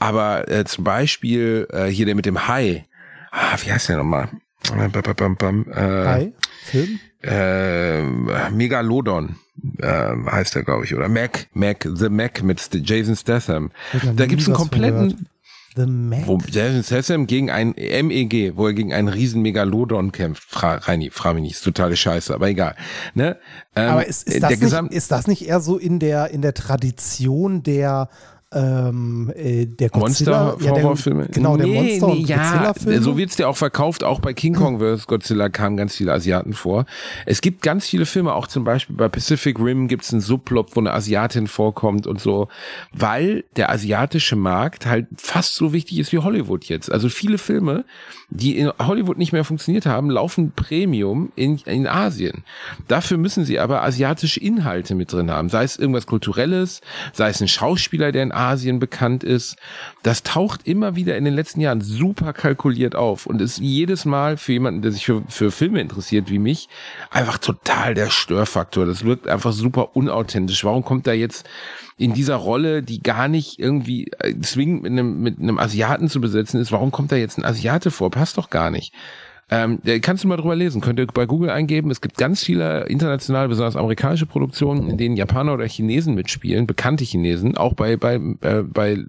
Aber äh, zum Beispiel äh, hier der mit dem Hai. Ah, wie heißt der nochmal? Äh, äh, Hai? Film? Äh, Megalodon äh, heißt er, glaube ich, oder Mac, Mac, The Mac mit Jason Statham. Da gibt's einen kompletten, The Mac? wo Jason Statham gegen ein MEG, wo er gegen einen riesen Megalodon kämpft. Fra, Reini, frag mich nicht, ist totale Scheiße, aber egal. Ne? Ähm, Aber ist, ist, der das nicht, ist das nicht eher so in der, in der Tradition der ähm, äh, der Godzilla, ja, der, Monster-Horrorfilme? genau, der Monster- und ja, so wird's dir auch verkauft. Auch bei King Kong vs. Godzilla kamen ganz viele Asiaten vor. Es gibt ganz viele Filme, auch zum Beispiel bei Pacific Rim gibt's einen Subplot, wo eine Asiatin vorkommt und so, weil der asiatische Markt halt fast so wichtig ist wie Hollywood jetzt. Also viele Filme, die in Hollywood nicht mehr funktioniert haben, laufen Premium in, in Asien. Dafür müssen sie aber asiatische Inhalte mit drin haben. Sei es irgendwas Kulturelles, sei es ein Schauspieler, der in Asien bekannt ist. Das taucht immer wieder in den letzten Jahren super kalkuliert auf und ist jedes Mal für jemanden, der sich für, für Filme interessiert wie mich, einfach total der Störfaktor. Das wirkt einfach super unauthentisch. Warum kommt da jetzt in dieser Rolle, die gar nicht irgendwie äh, zwingend mit einem, mit einem Asiaten zu besetzen ist, warum kommt da jetzt ein Asiate vor? Passt doch gar nicht. Ähm, da kannst du mal drüber lesen, könnt ihr bei Google eingeben. Es gibt ganz viele internationale, besonders amerikanische Produktionen, in denen Japaner oder Chinesen mitspielen, bekannte Chinesen, auch bei, bei, äh, bei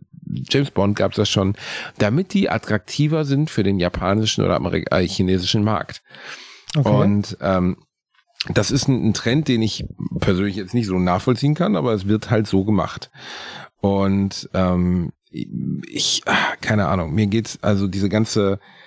James Bond gab es das schon, damit die attraktiver sind für den japanischen oder Amerik äh, chinesischen Markt. Okay. Und ähm, das ist ein, ein Trend, den ich persönlich jetzt nicht so nachvollziehen kann, aber es wird halt so gemacht. Und ähm, ich, ah, keine Ahnung, mir geht's also diese ganze äh,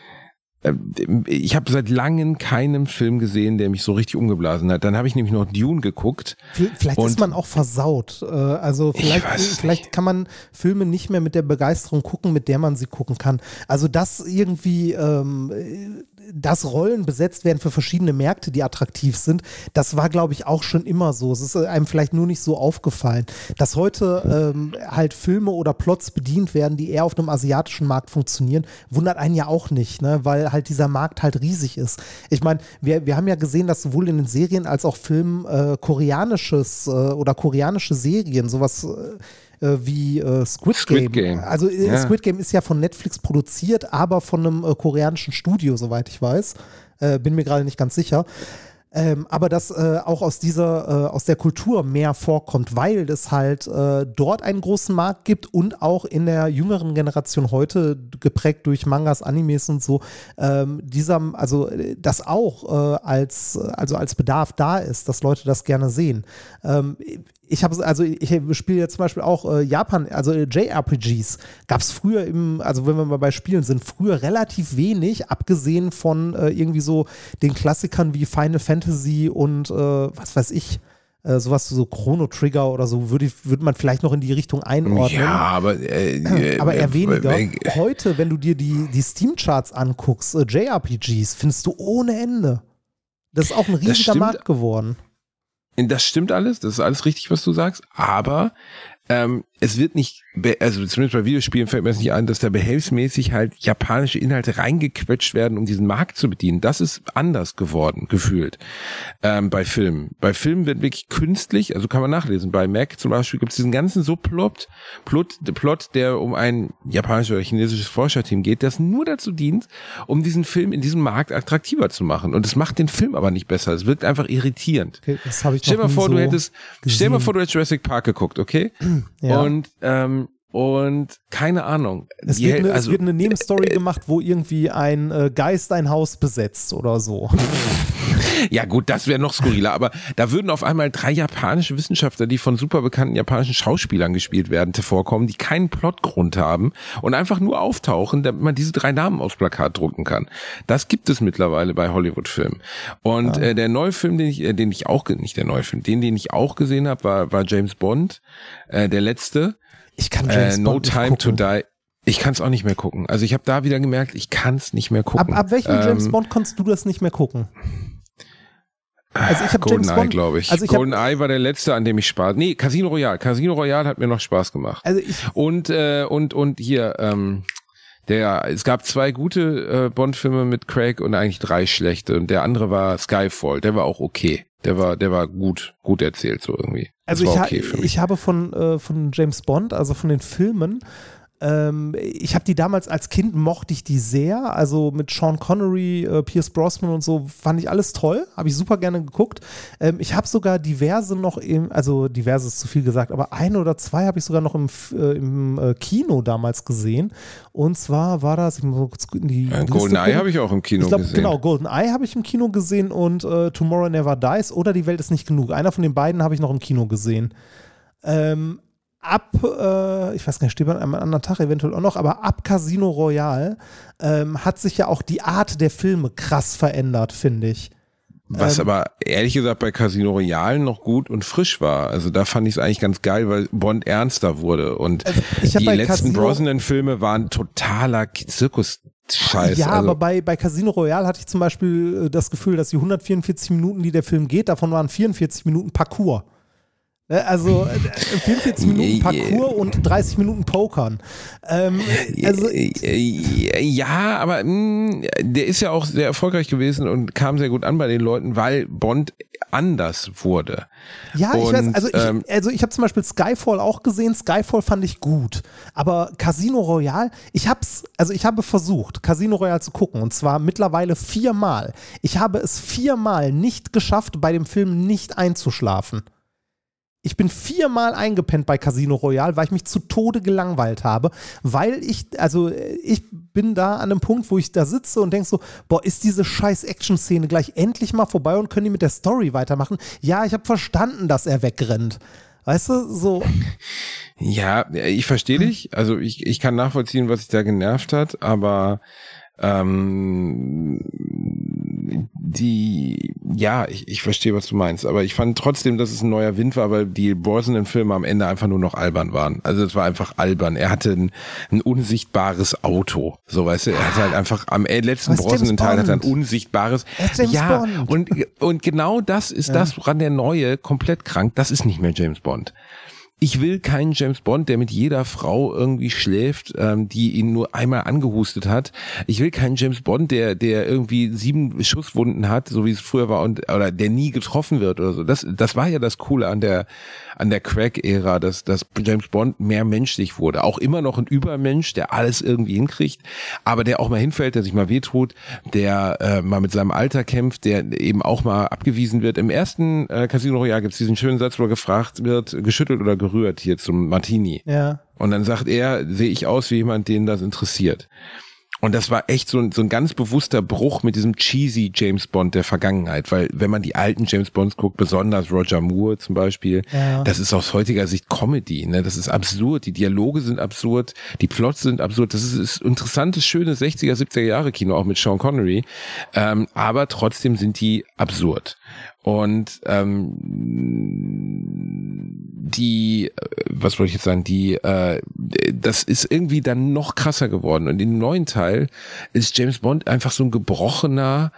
ich habe seit langem keinen Film gesehen, der mich so richtig umgeblasen hat. Dann habe ich nämlich noch Dune geguckt. Vielleicht ist man auch versaut. Äh, Also vielleicht, vielleicht kann man Filme nicht mehr mit der Begeisterung gucken, mit der man sie gucken kann. Also dass irgendwie ähm, äh, dass Rollen besetzt werden für verschiedene Märkte, die attraktiv sind, das war, glaube ich, auch schon immer so. Es ist einem vielleicht nur nicht so aufgefallen. Dass heute ähm, halt Filme oder Plots bedient werden, die eher auf einem asiatischen Markt funktionieren, wundert einen ja auch nicht, ne? weil halt dieser Markt halt riesig ist. Ich meine, wir, wir haben ja gesehen, dass sowohl in den Serien als auch Filmen äh, koreanisches äh, oder koreanische Serien, sowas äh, äh, wie äh, Squid, Squid Game. Game. Also äh, Ja. Squid Game ist ja von Netflix produziert, aber von einem äh, koreanischen Studio, soweit ich weiß. Äh, bin mir gerade nicht ganz sicher. Ähm, aber dass äh, auch aus dieser, äh, aus der Kultur mehr vorkommt, weil es halt äh, dort einen großen Markt gibt und auch in der jüngeren Generation heute, geprägt durch Mangas, Animes und so, ähm, dieser, also äh, das auch als, also als Bedarf da ist, dass Leute das gerne sehen. Ähm, ich habe also ich spiele jetzt zum Beispiel auch äh, Japan, also äh, JRPGs gab es früher im, also wenn wir mal bei Spielen sind, früher relativ wenig, abgesehen von äh, irgendwie so den Klassikern wie Final Fantasy und äh, was weiß ich, äh, sowas so Chrono Trigger oder so, würde würde man vielleicht noch in die Richtung einordnen. Ja, aber Aber eher weniger. Heute, wenn du dir die, die Steam-Charts anguckst, JRPGs, findest du ohne Ende. Das ist auch ein riesiger. Markt geworden. Das stimmt alles, das ist alles richtig, was du sagst, aber ähm, es wird nicht, also zumindest bei Videospielen fällt mir das nicht ein, dass da behelfsmäßig halt japanische Inhalte reingequetscht werden, um diesen Markt zu bedienen. Das ist anders geworden, gefühlt, ähm, bei Filmen. Bei Filmen wird wirklich künstlich, also kann man nachlesen, bei Mac zum Beispiel gibt es diesen ganzen Subplot, Plot, Plot, der um ein japanisches oder chinesisches Forscherteam geht, das nur dazu dient, um diesen Film in diesem Markt attraktiver zu machen. Und es macht den Film aber nicht besser, es wirkt einfach irritierend. Okay, das habe ich Stell noch mal vor, so du hättest, stell mal gesehen. vor, du hättest Jurassic Park geguckt, okay? Ja. Und, ähm, und keine Ahnung. Es Die wird, eine, also, es wird eine Nebenstory gemacht, wo irgendwie ein äh, Geist ein Haus besetzt oder so. ja gut, das wäre noch skurriler, aber da würden auf einmal drei japanische Wissenschaftler, die von super bekannten japanischen Schauspielern gespielt werden, vorkommen, die keinen Plotgrund haben und einfach nur auftauchen, damit man diese drei Namen aufs Plakat drucken kann. Das gibt es mittlerweile bei Hollywood-Filmen. Und äh, der neue Film, den ich, äh, den ich auch, nicht der neue Film, den, den ich auch gesehen habe, war, war James Bond, äh, der letzte. Ich kann Äh, James no Bond nicht Time to. Die. Ich kann es auch nicht mehr gucken. Also ich habe da wieder gemerkt, ich kann es nicht mehr gucken. Ab, ab welchem ähm, James Bond kannst du das nicht mehr gucken? Also ich habe James Bond, glaube ich. Also ich Golden Eye war der letzte, an dem ich Spaß. Nee, Casino Royale. Casino Royale hat mir noch Spaß gemacht. Also ich, und äh, und und hier ähm, der es gab zwei gute äh, Bond-Filme mit Craig und eigentlich drei schlechte und der andere war Skyfall. Der war auch okay. Der war der war gut gut erzählt so irgendwie. Also ich, okay ha ich habe von äh, von James Bond, also von den Filmen ich habe die damals als Kind mochte ich die sehr. Also mit Sean Connery, äh, Pierce Brosnan und so fand ich alles toll. Habe ich super gerne geguckt. Ähm, ich habe sogar diverse noch im, also diverse ist zu viel gesagt, aber ein oder zwei habe ich sogar noch im, äh, im äh, Kino damals gesehen. Und zwar war das, ich muss kurz in die. Ja, Golden Eye habe ich auch im Kino glaub, gesehen. Genau, Golden Eye habe ich im Kino gesehen und äh, Tomorrow Never Dies oder Die Welt ist nicht genug. Einer von den beiden habe ich noch im Kino gesehen. Ähm, ab, äh, ich weiß gar nicht, steht man an einem anderen Tag eventuell auch noch, aber ab Casino Royale ähm, hat sich ja auch die Art der Filme krass verändert, finde ich. Was ähm, aber ehrlich gesagt bei Casino Royale noch gut und frisch war. Also da fand ich es eigentlich ganz geil, weil Bond ernster wurde. Und also die letzten Brosnan-Filme waren totaler Zirkus. Scheiß. Ja, also. aber bei, bei Casino Royale hatte ich zum Beispiel äh, das Gefühl, dass die 144 Minuten, die der Film geht, davon waren 44 Minuten Parcours. Ne, also 44 äh, Minuten Parcours und 30 Minuten Pokern. Ähm, also, ja, aber mh, mm, der ist ja auch sehr erfolgreich gewesen und kam sehr gut an bei den Leuten, weil Bond anders wurde. Ja, und, ich weiß, also ich, ähm, also ich habe zum Beispiel Skyfall auch gesehen. Skyfall fand ich gut, aber Casino Royale, ich hab's, also ich habe versucht, Casino Royale zu gucken und zwar mittlerweile viermal. Ich habe es viermal nicht geschafft, bei dem Film nicht einzuschlafen. Ich bin viermal eingepennt bei Casino Royale, weil ich mich zu Tode gelangweilt habe, weil ich, also ich bin da an einem Punkt, wo ich da sitze und denke so, boah, ist diese scheiß Action-Szene gleich endlich mal vorbei und können die mit der Story weitermachen? Ja, ich habe verstanden, dass er wegrennt. Weißt du, so. Ja, ich verstehe dich. Also ich, ich kann nachvollziehen, was sich da genervt hat, aber ähm, die, ja, ich, ich verstehe, was du meinst, aber ich fand trotzdem, dass es ein neuer Wind war, weil die Brosnan-Filme am Ende einfach nur noch albern waren. Also es war einfach albern. Er hatte ein, ein unsichtbares Auto, so weißt du, er hatte halt einfach am letzten Brosnan-Teil hat er ein unsichtbares, ja, Bond. und, und genau das ist ja. das, woran der Neue komplett krank, das ist nicht mehr James Bond ich will keinen James Bond, der mit jeder Frau irgendwie schläft, ähm, die ihn nur einmal angehustet hat. Ich will keinen James Bond, der der irgendwie sieben Schusswunden hat, so wie es früher war und oder der nie getroffen wird oder so. Das das war ja das Coole an der an der Crack-Ära, dass, dass James Bond mehr menschlich wurde. Auch immer noch ein Übermensch, der alles irgendwie hinkriegt, aber der auch mal hinfällt, der sich mal wehtut, der äh, mal mit seinem Alter kämpft, der eben auch mal abgewiesen wird. Im ersten äh, Casino Royale gibt es diesen schönen Satz, wo er gefragt wird, geschüttelt oder gerührt hier zum Martini. Ja. Und dann sagt er, sehe ich aus wie jemand, den das interessiert. Und das war echt so ein, so ein ganz bewusster Bruch mit diesem cheesy James Bond der Vergangenheit, weil wenn man die alten James Bonds guckt, besonders Roger Moore zum Beispiel, ja. das ist aus heutiger Sicht Comedy, ne? Das ist absurd, die Dialoge sind absurd, die Plots sind absurd, das ist, ist interessantes, schönes 60er, 70er Jahre Kino, auch mit Sean Connery, ähm, aber trotzdem sind die absurd. Und ähm, die, äh, was wollte ich jetzt sagen, die, äh, das ist irgendwie dann noch krasser geworden. Und im neuen Teil ist James Bond einfach so ein gebrochener,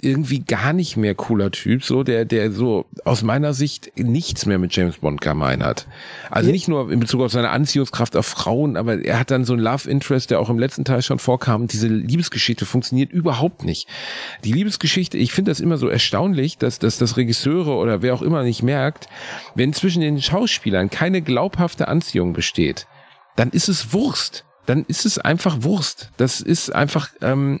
irgendwie gar nicht mehr cooler Typ, so der, der so aus meiner Sicht nichts mehr mit James Bond gemein hat. Also nicht nur in Bezug auf seine Anziehungskraft auf Frauen, aber er hat dann so ein Love Interest, der auch im letzten Teil schon vorkam. Diese Liebesgeschichte funktioniert überhaupt nicht. Die Liebesgeschichte, ich finde das immer so erstaunlich, dass, dass das Regisseure oder wer auch immer nicht merkt, wenn zwischen den Schauspielern keine glaubhafte Anziehung besteht, dann ist es Wurst. Dann ist es einfach Wurst. Das ist einfach, ähm,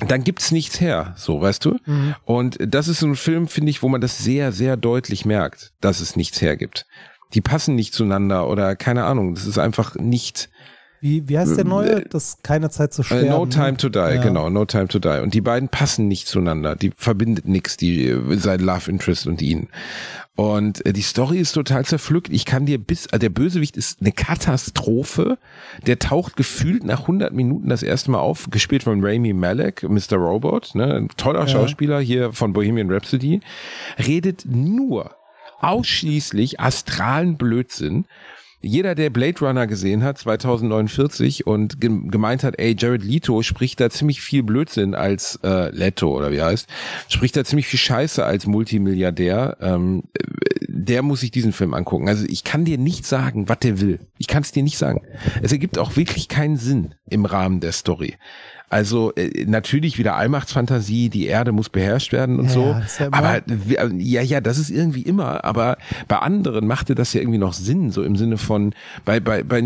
dann gibt's nichts her, so weißt du. Mhm. Und das ist so ein Film, finde ich, wo man das sehr, sehr deutlich merkt, dass es nichts hergibt. Die passen nicht zueinander oder keine Ahnung. Das ist einfach nicht. Wie, wie heißt der neue? Äh, das keine Zeit zu sterben. No Time to Die, ja. genau, No Time to Die. Und die beiden passen nicht zueinander. Die verbindet nichts, die sein Love Interest und ihn. Und äh, die Story ist total zerpflückt. Ich kann dir bis, äh, der Bösewicht ist eine Katastrophe. Der taucht gefühlt nach 100 Minuten das erste Mal auf, gespielt von Rami Malek, Mr. Robot, ne, ein toller ja. Schauspieler hier von Bohemian Rhapsody, redet nur ausschließlich astralen Blödsinn jeder, der Blade Runner gesehen hat, 2049 und gemeint hat, ey, Jared Leto spricht da ziemlich viel Blödsinn als äh, Leto oder wie heißt, spricht da ziemlich viel Scheiße als Multimilliardär, ähm, der muss sich diesen Film angucken. Also ich kann dir nicht sagen, was der will. Ich kann es dir nicht sagen. Es ergibt auch wirklich keinen Sinn im Rahmen der Story. Also äh, natürlich wieder Allmachtsfantasie, die Erde muss beherrscht werden und ja, so. Ja aber ja, ja, das ist irgendwie immer. Aber bei anderen machte das ja irgendwie noch Sinn, so im Sinne von bei bei bei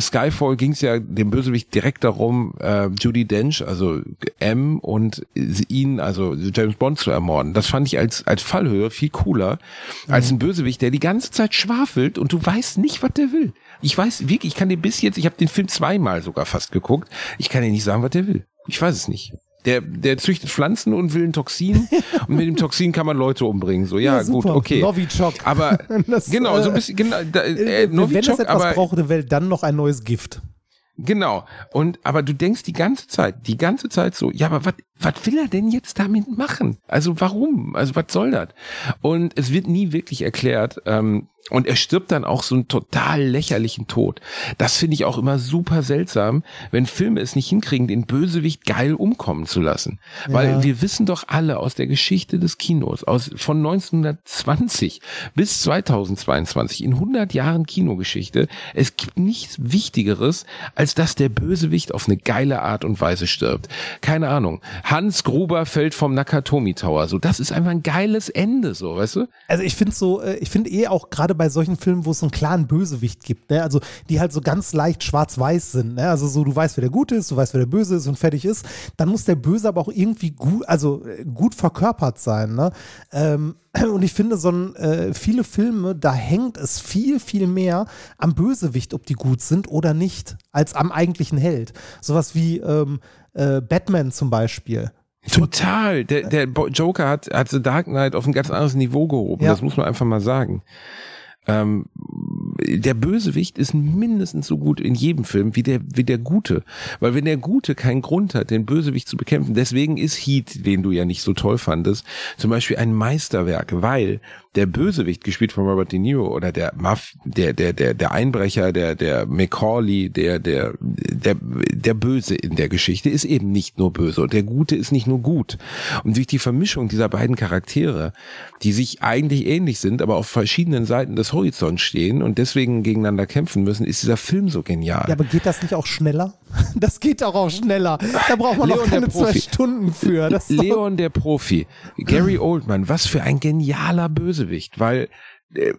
Skyfall ging es ja dem Bösewicht direkt darum, äh, Judy Dench, also M und ihn, also James Bond zu ermorden. Das fand ich als als Fallhöhe viel cooler mhm. als ein Bösewicht, der die ganze Zeit schwafelt und du weißt nicht, was der will. Ich weiß wirklich, ich kann dir bis jetzt, ich habe den Film zweimal sogar fast geguckt, ich kann dir nicht sagen, was der will. Ich weiß es nicht. Der, der züchtet Pflanzen und will ein Toxin und mit dem Toxin kann man Leute umbringen. So, ja, ja gut, okay. Novichok. Aber das, genau, so ein bisschen, genau, da, äh, Novichok, Wenn es etwas aber, braucht der Welt, dann noch ein neues Gift. Genau. Und aber du denkst die ganze Zeit, die ganze Zeit so, ja, aber was was will er denn jetzt damit machen? Also warum? Also was soll das? Und es wird nie wirklich erklärt. Ähm, und er stirbt dann auch so einen total lächerlichen Tod. Das finde ich auch immer super seltsam, wenn Filme es nicht hinkriegen, den Bösewicht geil umkommen zu lassen. Ja. Weil wir wissen doch alle aus der Geschichte des Kinos, aus, von 1920 bis 2022, in 100 Jahren Kinogeschichte, es gibt nichts Wichtigeres, als dass der Bösewicht auf eine geile Art und Weise stirbt. Keine Ahnung. Hans Gruber fällt vom Nakatomi Tower. So, das ist einfach ein geiles Ende, so, weißt du? Also ich finde so, äh, ich finde eh auch gerade bei solchen Filmen, wo es so einen klaren Bösewicht gibt, ne? also die halt so ganz leicht schwarz-weiß sind, ne? also so du weißt, wer der Gute ist, du weißt, wer der Böse ist und fertig ist, dann muss der Böse aber auch irgendwie gut, also äh, gut verkörpert sein. Ne? Ähm, und ich finde, so ein, äh, viele Filme, da hängt es viel, viel mehr am Bösewicht, ob die gut sind oder nicht, als am eigentlichen Held. Sowas wie ähm, äh, Batman zum Beispiel. Total. Der, der Joker hat, hat The Dark Knight auf ein ganz anderes Niveau gehoben. Ja. Das muss man einfach mal sagen. Ähm, der Bösewicht ist mindestens so gut in jedem Film wie der, wie der Gute. Weil wenn der Gute keinen Grund hat, den Bösewicht zu bekämpfen, deswegen ist Heat, den du ja nicht so toll fandest, zum Beispiel ein Meisterwerk, weil der Bösewicht, gespielt von Robert De Niro, oder der Muff, der, der, der, der Einbrecher, der, der Macaulay, der, der, der, der Böse in der Geschichte ist eben nicht nur böse und der Gute ist nicht nur gut. Und durch die Vermischung dieser beiden Charaktere, die sich eigentlich ähnlich sind, aber auf verschiedenen Seiten des Horizonts stehen und deswegen gegeneinander kämpfen müssen, ist dieser Film so genial. Ja, aber geht das nicht auch schneller? Das geht doch auch schneller. Da braucht man Leon noch keine zwei Stunden für. Leon der Profi. Gary Oldman, was für ein genialer Bösewicht, weil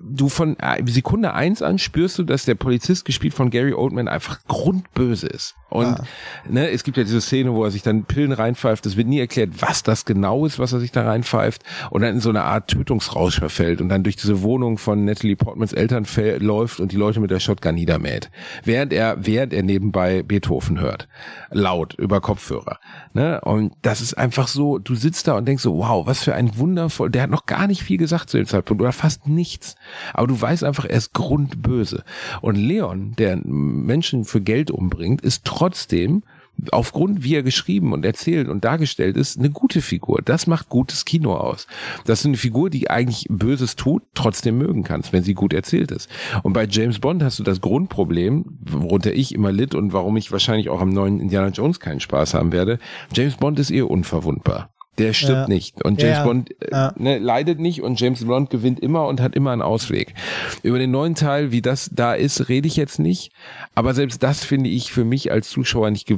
du von äh, Sekunde eins an spürst du, dass der Polizist gespielt von Gary Oldman einfach grundböse ist. Und ah. ne, es gibt ja diese Szene, wo er sich dann Pillen reinpfeift. Es wird nie erklärt, was das genau ist, was er sich da reinpfeift. Und dann in so eine Art Tötungsrausch verfällt und dann durch diese Wohnung von Natalie Portmans Eltern läuft und die Leute mit der Shotgun niedermäht. Während er, während er nebenbei Beethoven hört. Laut, über Kopfhörer. Ne? Und das ist einfach so, du sitzt da und denkst so, wow, was für ein wundervoll, der hat noch gar nicht viel gesagt zu dem Zeitpunkt oder fast nichts. Aber du weißt einfach, er ist grundböse. Und Leon, der Menschen für Geld umbringt, ist trotzdem aufgrund, wie er geschrieben und erzählt und dargestellt ist, eine gute Figur. Das macht gutes Kino aus. Das ist eine Figur, die eigentlich Böses tut, trotzdem mögen kannst, wenn sie gut erzählt ist. Und bei James Bond hast du das Grundproblem, worunter ich immer litt und warum ich wahrscheinlich auch am neuen Indiana Jones keinen Spaß haben werde. James Bond ist eher unverwundbar. Der stirbt ja. nicht. Und James ja, Bond äh, ne, leidet nicht und James Bond gewinnt immer und hat immer einen Ausweg. Über den neuen Teil, wie das da ist, rede ich jetzt nicht. Aber selbst das finde ich für mich als Zuschauer nicht ge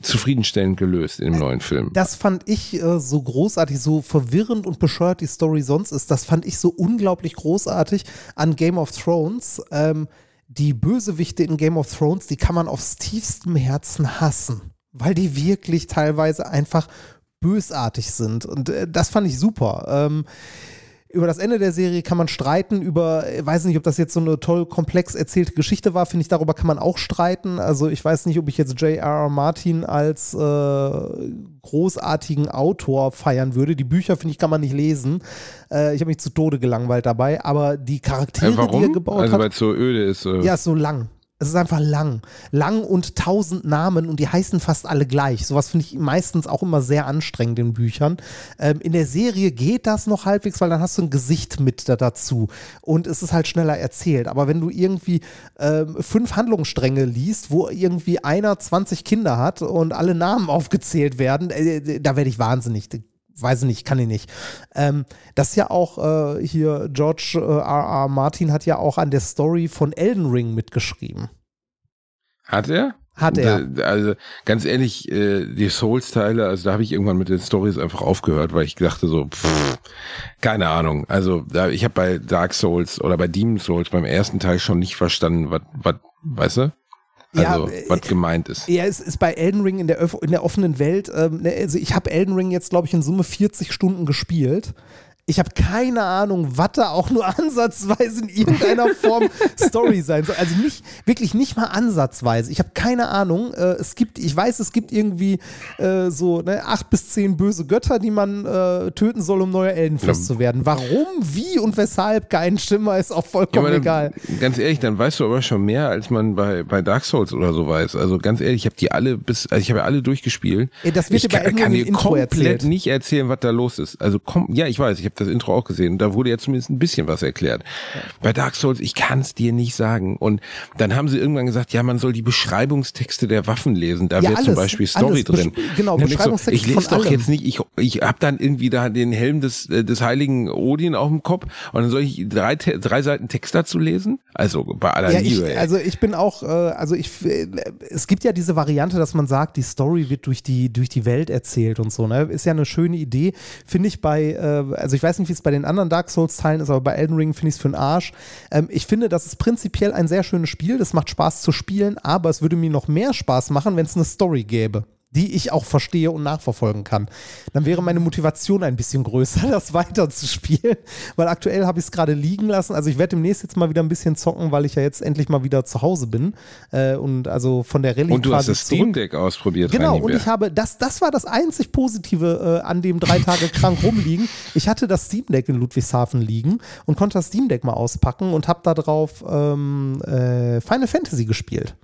zufriedenstellend gelöst im neuen Film. Das fand ich äh, so großartig, so verwirrend und bescheuert die Story sonst ist. Das fand ich so unglaublich großartig an Game of Thrones. Ähm, die Bösewichte in Game of Thrones, die kann man aufs tiefstem Herzen hassen. Weil die wirklich teilweise einfach bösartig sind. Und äh, das fand ich super. Ähm, über das Ende der Serie kann man streiten, über, ich weiß nicht, ob das jetzt so eine toll komplex erzählte Geschichte war, finde ich, darüber kann man auch streiten. Also ich weiß nicht, ob ich jetzt J.R.R. Martin als äh, großartigen Autor feiern würde. Die Bücher, finde ich, kann man nicht lesen. Äh, ich habe mich zu Tode gelangweilt dabei, aber die Charaktere, äh, die er gebaut also, hat. Also weil es so öde ist. Äh. Ja, ist so lang. Es ist einfach lang. Lang und tausend Namen und die heißen fast alle gleich. Sowas finde ich meistens auch immer sehr anstrengend in Büchern. Ähm, in der Serie geht das noch halbwegs, weil dann hast du ein Gesicht mit da dazu und es ist halt schneller erzählt. Aber wenn du irgendwie ähm, fünf Handlungsstränge liest, wo irgendwie einer 20 Kinder hat und alle Namen aufgezählt werden, äh, da werde ich wahnsinnig weiß ich nicht, kann ich nicht. Ähm, das ist ja auch äh, hier, George äh, R. R. Martin hat ja auch an der Story von Elden Ring mitgeschrieben. Hat er? Hat er. Da, also ganz ehrlich, äh, die Souls-Teile, also da habe ich irgendwann mit den Stories einfach aufgehört, weil ich dachte so, pff, keine Ahnung. Also da, ich habe bei Dark Souls oder bei Demon Souls beim ersten Teil schon nicht verstanden, was, was, weißt du? Also, ja, was gemeint ist. Ja, es ist bei Elden Ring in der, in der offenen Welt. Ähm, ne, also, ich habe Elden Ring jetzt, glaube ich, in Summe 40 Stunden gespielt. Ich habe keine Ahnung, was da auch nur ansatzweise in irgendeiner Form Story sein soll. Also nicht, wirklich nicht mal ansatzweise. Ich habe keine Ahnung. Äh, es gibt, ich weiß, es gibt irgendwie äh, so ne, acht bis zehn böse Götter, die man äh, töten soll, um neuer Eldenfluss ja. zu werden. Warum, wie und weshalb, kein Schimmer, ist auch vollkommen ja, egal. Ganz ehrlich, dann weißt du aber schon mehr, als man bei, bei Dark Souls oder so weiß. Also ganz ehrlich, ich habe die alle bis, also ich habe ja alle durchgespielt. Ja, das wird ich dir bei kann, kann dir komplett erzählt. nicht erzählen, was da los ist. Also komm, ja, ich weiß, ich habe das Intro auch gesehen. Da wurde ja zumindest ein bisschen was erklärt. Bei Dark Souls, ich kann es dir nicht sagen. Und dann haben sie irgendwann gesagt, ja, man soll die Beschreibungstexte der Waffen lesen. Da ja, wäre zum Beispiel Story drin. Genau, Beschreibungstexte so, Ich lese doch allem. jetzt nicht, ich, ich habe dann irgendwie da den Helm des, äh, des heiligen Odin auf dem Kopf und dann soll ich drei, drei Seiten Text dazu lesen? Also bei aller ja, Liebe. Ich, also ich bin auch, äh, also ich, äh, es gibt ja diese Variante, dass man sagt, die Story wird durch die, durch die Welt erzählt und so. Ne? Ist ja eine schöne Idee. Finde ich bei, äh, also ich weiß nicht, wie es bei den anderen Dark Souls-Teilen ist, aber bei Elden Ring finde ich es für den Arsch. Ähm, ich finde, das ist prinzipiell ein sehr schönes Spiel. Das macht Spaß zu spielen, aber es würde mir noch mehr Spaß machen, wenn es eine Story gäbe die ich auch verstehe und nachverfolgen kann. Dann wäre meine Motivation ein bisschen größer, das weiterzuspielen, weil aktuell habe ich es gerade liegen lassen. Also ich werde demnächst jetzt mal wieder ein bisschen zocken, weil ich ja jetzt endlich mal wieder zu Hause bin äh, und also von der Rallye Und du hast das Steam Deck ausprobiert. Genau, und ich habe, das, das war das einzig Positive äh, an dem drei Tage krank rumliegen. Ich hatte das Steam Deck in Ludwigshafen liegen und konnte das Steam Deck mal auspacken und habe da drauf ähm, äh, Final Fantasy gespielt.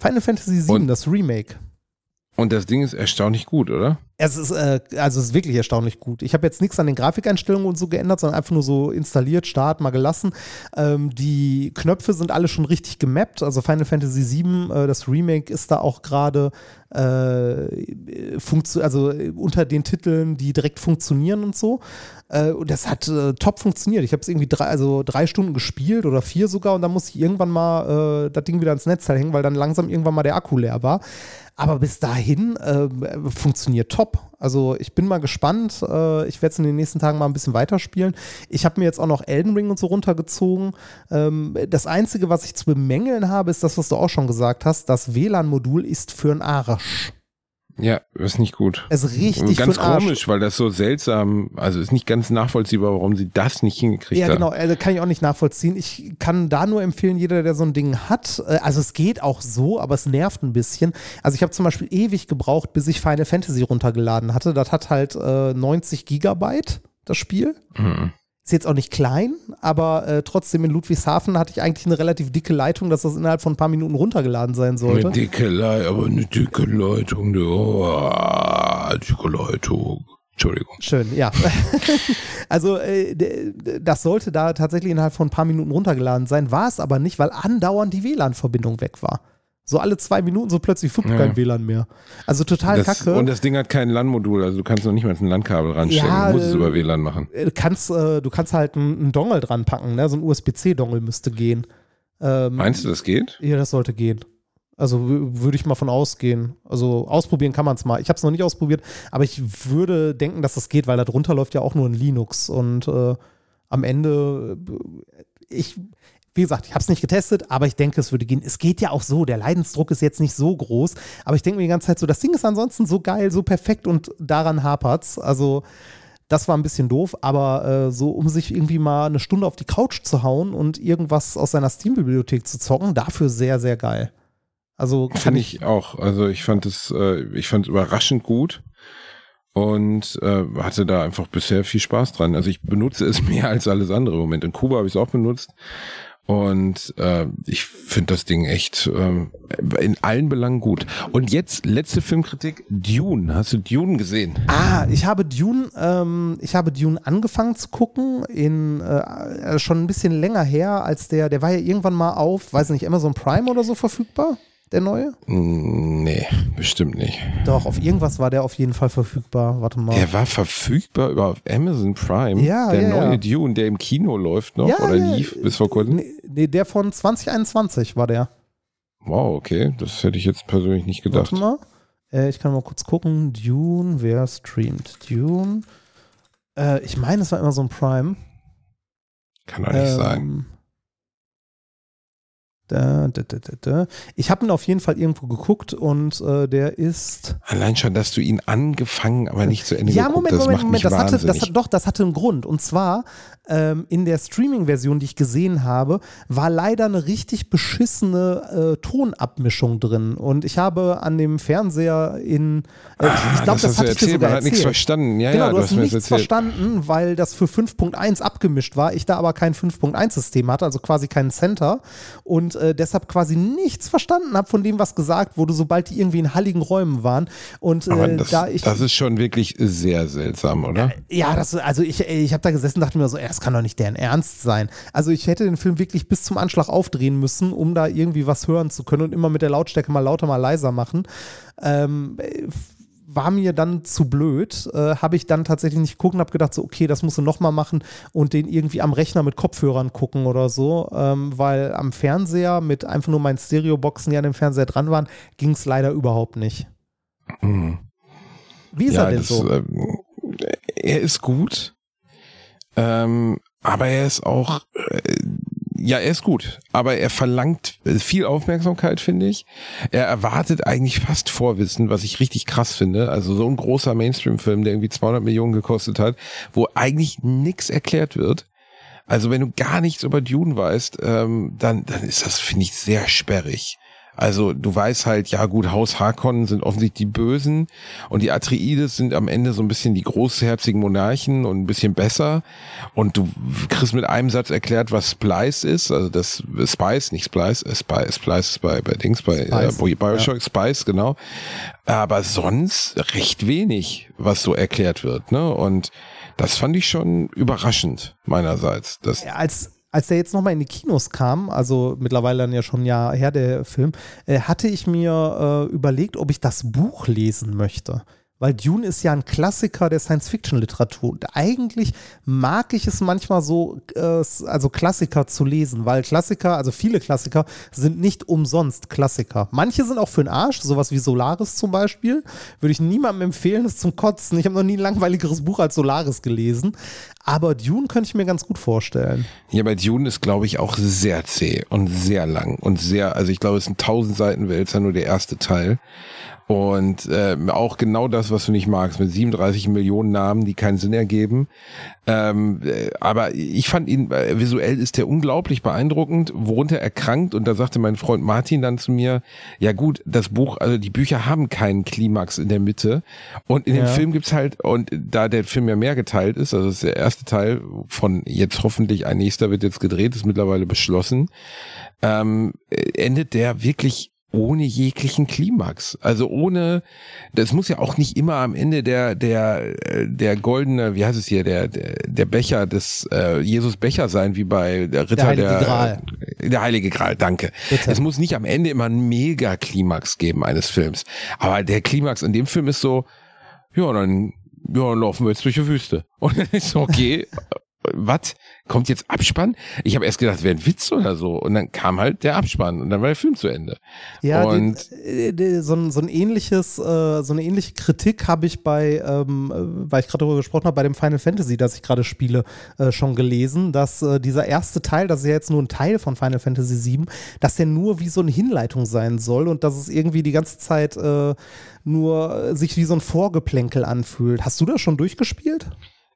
Final Fantasy VII, und? das Remake. Und das Ding ist erstaunlich gut, oder? Es ist, äh, also es ist wirklich erstaunlich gut. Ich habe jetzt nichts an den Grafikeinstellungen und so geändert, sondern einfach nur so installiert, Start, mal gelassen. Ähm, die Knöpfe sind alle schon richtig gemappt. Also Final Fantasy VII, äh, das Remake ist da auch gerade äh, also unter den Titeln, die direkt funktionieren und so. Äh, und das hat äh, top funktioniert. Ich habe es irgendwie drei, also drei Stunden gespielt oder vier sogar und dann musste ich irgendwann mal äh, das Ding wieder ans Netzteil hängen, weil dann langsam irgendwann mal der Akku leer war. Aber bis dahin äh, funktioniert top. Also ich bin mal gespannt. Äh, ich werde es in den nächsten Tagen mal ein bisschen weiterspielen. Ich habe mir jetzt auch noch Elden Ring und so runtergezogen. Ähm, das Einzige, was ich zu bemängeln habe, ist das, was du auch schon gesagt hast. Das WLAN-Modul ist für einen Arsch. Ja, ist nicht gut. Es ist richtig Ganz komisch, weil das so seltsam, also ist nicht ganz nachvollziehbar, warum sie das nicht hingekriegt haben. Ja, genau, also kann ich auch nicht nachvollziehen. Ich kann da nur empfehlen, jeder, der so ein Ding hat, äh, also es geht auch so, aber es nervt ein bisschen. Also ich habe zum Beispiel ewig gebraucht, bis ich Final Fantasy runtergeladen hatte. Das hat halt äh, 90 Gigabyte, das Spiel. Mhm. Ist jetzt auch nicht klein, aber äh, trotzdem in Ludwigshafen hatte ich eigentlich eine relativ dicke Leitung, dass das innerhalb von ein paar Minuten runtergeladen sein sollte. Eine dicke Leitung, aber eine dicke Leitung, oh, dicke Leitung. Entschuldigung. Schön, ja. also äh, das sollte da tatsächlich innerhalb von ein paar Minuten runtergeladen sein, war es aber nicht, weil andauernd die WLAN-Verbindung weg war. So alle zwei Minuten so plötzlich fupp ja. kein WLAN mehr. Also total das, kacke. Und das Ding hat kein LAN-Modul, also du kannst noch nicht mal ein LAN-Kabel ranstecken. Ja, du musst es über WLAN machen. Du kannst, äh, du kannst halt einen, Dongle dran packen, ne? so ein USB-C-Dongle müsste gehen. Ähm, Meinst du, das geht? Ja, das sollte gehen. Also würde ich mal von ausgehen. Also ausprobieren kann man es mal. Ich habe es noch nicht ausprobiert, aber ich würde denken, dass das geht, weil darunter läuft ja auch nur ein Linux und äh, am Ende äh, ich wie gesagt, ich habe es nicht getestet, aber ich denke, es würde gehen. Es geht ja auch so, der Leidensdruck ist jetzt nicht so groß, aber ich denke mir die ganze Zeit so, das Ding ist ansonsten so geil, so perfekt und daran hapert's. Also das war ein bisschen doof, aber äh, so, um sich irgendwie mal eine Stunde auf die Couch zu hauen und irgendwas aus seiner Steam-Bibliothek zu zocken, dafür sehr, sehr geil. Also finde ich, ich auch. Also ich fand es, äh, ich fand es überraschend gut und äh, hatte da einfach bisher viel Spaß dran. Also ich benutze es mehr als alles andere im Moment. In Kuba habe ich es auch benutzt Und äh, ich finde das Ding echt ähm, in allen Belangen gut. Und jetzt letzte Filmkritik: Dune. Hast du Dune gesehen? Ah, ich habe Dune, ähm, ich habe Dune angefangen zu gucken in äh, äh schon ein bisschen länger her als der. Der war ja irgendwann mal auf, weiß nicht, Amazon Prime oder so verfügbar der neue? Nee, bestimmt nicht. Doch, auf irgendwas war der auf jeden Fall verfügbar. Warte mal. Der war verfügbar über Amazon Prime. Ja, Der ja, neue ja. Dune, der im Kino läuft noch Ja, oder lief bis vor kurzem. Nee, nee, der von 2021 war der. Wow, okay. Das hätte ich jetzt persönlich nicht gedacht. Warte mal. Äh, ich kann mal kurz gucken. Dune, wer streamt? Dune. Äh, ich meine, es war immer so ein Prime. Kann doch nicht sein. Ähm, Da, da, da, da. Ich habe ihn auf jeden Fall irgendwo geguckt und äh, der ist. Allein schon, dass du ihn angefangen, aber nicht zu Ende Ja, geguckt, Moment, das Moment, Moment. Das hatte, das hat, doch, das hatte einen Grund. Und zwar ähm, in der Streaming-Version, die ich gesehen habe, war leider eine richtig beschissene äh, Tonabmischung drin. Und ich habe an dem Fernseher in. Äh, ich ich glaube, Ah, das das, hast du hatte ich dir erzählt, sogar man hat nichts erzählt. verstanden. Ja, genau, ja, du hast mir das nichts erzählt. verstanden, weil das für 5.1 abgemischt war. Ich da aber kein 5.1-System hatte, also quasi keinen Center. Und äh, deshalb quasi nichts verstanden habe von dem, was gesagt wurde, sobald die irgendwie in halligen Räumen waren. Und äh, das, da ich. das ist schon wirklich sehr seltsam, oder? Ja, das, also ich, ich habe da gesessen und dachte mir so, das kann doch nicht deren Ernst sein. Also ich hätte den Film wirklich bis zum Anschlag aufdrehen müssen, um da irgendwie was hören zu können und immer mit der Lautstärke mal lauter, mal leiser machen. Ähm, äh, war mir dann zu blöd, äh, habe ich dann tatsächlich nicht geguckt und habe gedacht, so, okay, das musst du nochmal machen und den irgendwie am Rechner mit Kopfhörern gucken oder so, ähm, weil am Fernseher mit einfach nur meinen Stereoboxen, die an dem Fernseher dran waren, ging es leider überhaupt nicht. Mhm. Wie ist ja, er denn das, so? ähm, er ist gut, ähm, aber er ist auch, äh, ja, er ist gut, aber er verlangt viel Aufmerksamkeit, finde ich. Er erwartet eigentlich fast Vorwissen, was ich richtig krass finde. Also so ein großer Mainstream-Film, der irgendwie 200 Millionen gekostet hat, wo eigentlich nichts erklärt wird. Also wenn du gar nichts über Dune weißt, ähm, dann, dann ist das, finde ich, sehr sperrig. Also du weißt halt, ja gut, Haus Harkonnen sind offensichtlich die Bösen und die Atreides sind am Ende so ein bisschen die großherzigen Monarchen und ein bisschen besser. Und du kriegst mit einem Satz erklärt, was Splice ist, also das Spice, nicht Splice, äh, Spice, Splice ist bei, bei Dings, bei äh, Spice, Bioshock, Spice, genau. Aber sonst recht wenig, was so erklärt wird, ne? Und das fand ich schon überraschend meinerseits. Das, Ja, als, als der jetzt nochmal in die Kinos kam, also mittlerweile dann ja schon ein Jahr her, der Film, äh, hatte ich mir äh, überlegt, ob ich das Buch lesen möchte. Weil Dune ist ja ein Klassiker der Science-Fiction-Literatur. Und eigentlich mag ich es manchmal so, äh, also Klassiker zu lesen, weil Klassiker, also viele Klassiker, sind nicht umsonst Klassiker. Manche sind auch für den Arsch, sowas wie Solaris zum Beispiel. Würde ich niemandem empfehlen, das zum Kotzen. Ich habe noch nie ein langweiligeres Buch als Solaris gelesen. Aber Dune könnte ich mir ganz gut vorstellen. Ja, bei Dune ist, glaube ich, auch sehr zäh und sehr lang und sehr, also ich glaube, es ein 1000 Seiten Wälzer, nur der erste Teil. Und äh, auch genau das, was du nicht magst, mit 37 Millionen Namen, die keinen Sinn ergeben. Ähm, äh, aber ich fand ihn, äh, visuell ist der unglaublich beeindruckend, worunter er krankt. Und da sagte mein Freund Martin dann zu mir, ja gut, das Buch, also die Bücher haben keinen Klimax in der Mitte. Und in dem Ja. Film gibt's halt, und da der Film ja mehr geteilt ist, also das ist der erste Teil von jetzt hoffentlich ein nächster wird jetzt gedreht, ist mittlerweile beschlossen, ähm, endet der wirklich ohne jeglichen Klimax. Also ohne, das muss ja auch nicht immer am Ende der, der, äh, der goldene, wie heißt es hier, der, der, der Becher des äh, Jesus Becher sein, wie bei der Ritter Heilige der, Gral. der Heilige Gral, danke. Bitte. Es muss nicht am Ende immer einen Mega-Klimax geben eines Films. Aber der Klimax in dem Film ist so, ja, dann, ja, laufen wir jetzt durch die Wüste. Und dann ist so, okay, was? Kommt jetzt Abspann? Ich habe erst gedacht, wäre ein Witz oder so. Und dann kam halt der Abspann und dann war der Film zu Ende. Ja, und die, die, so, ein, so ein ähnliches, äh, so eine ähnliche Kritik habe ich bei, ähm, äh, weil ich gerade darüber gesprochen habe, bei dem Final Fantasy, das ich gerade spiele, äh, schon gelesen, dass äh, dieser erste Teil, das ist ja jetzt nur ein Teil von Final Fantasy VII, dass der nur wie so eine Hinleitung sein soll und dass es irgendwie die ganze Zeit äh, nur äh, sich wie so ein Vorgeplänkel anfühlt. Hast du das schon durchgespielt?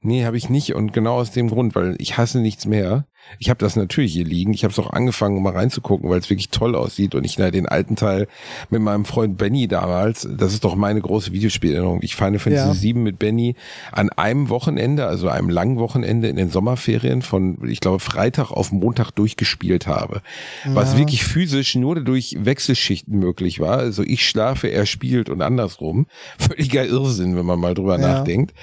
Nee, habe ich nicht. Und genau aus dem Grund, weil ich hasse nichts mehr, Ich habe das natürlich hier liegen. Ich habe es auch angefangen, um mal reinzugucken, weil es wirklich toll aussieht. Und ich na, den alten Teil mit meinem Freund Benny damals, das ist doch meine große Videospielerinnerung. Ich Final Fantasy ja. 7 mit Benny an einem Wochenende, also einem langen Wochenende in den Sommerferien von, ich glaube, Freitag auf Montag durchgespielt habe. Ja. Was wirklich physisch nur durch Wechselschichten möglich war. Also ich schlafe, er spielt und andersrum. Völliger Irrsinn, wenn man mal drüber ja. nachdenkt.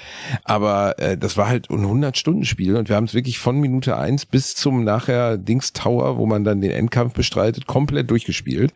Aber äh, das war halt ein 100-Stunden-Spiel und wir haben es wirklich von Minute eins bis zum nachher Dings Tower, wo man dann den Endkampf bestreitet, komplett durchgespielt.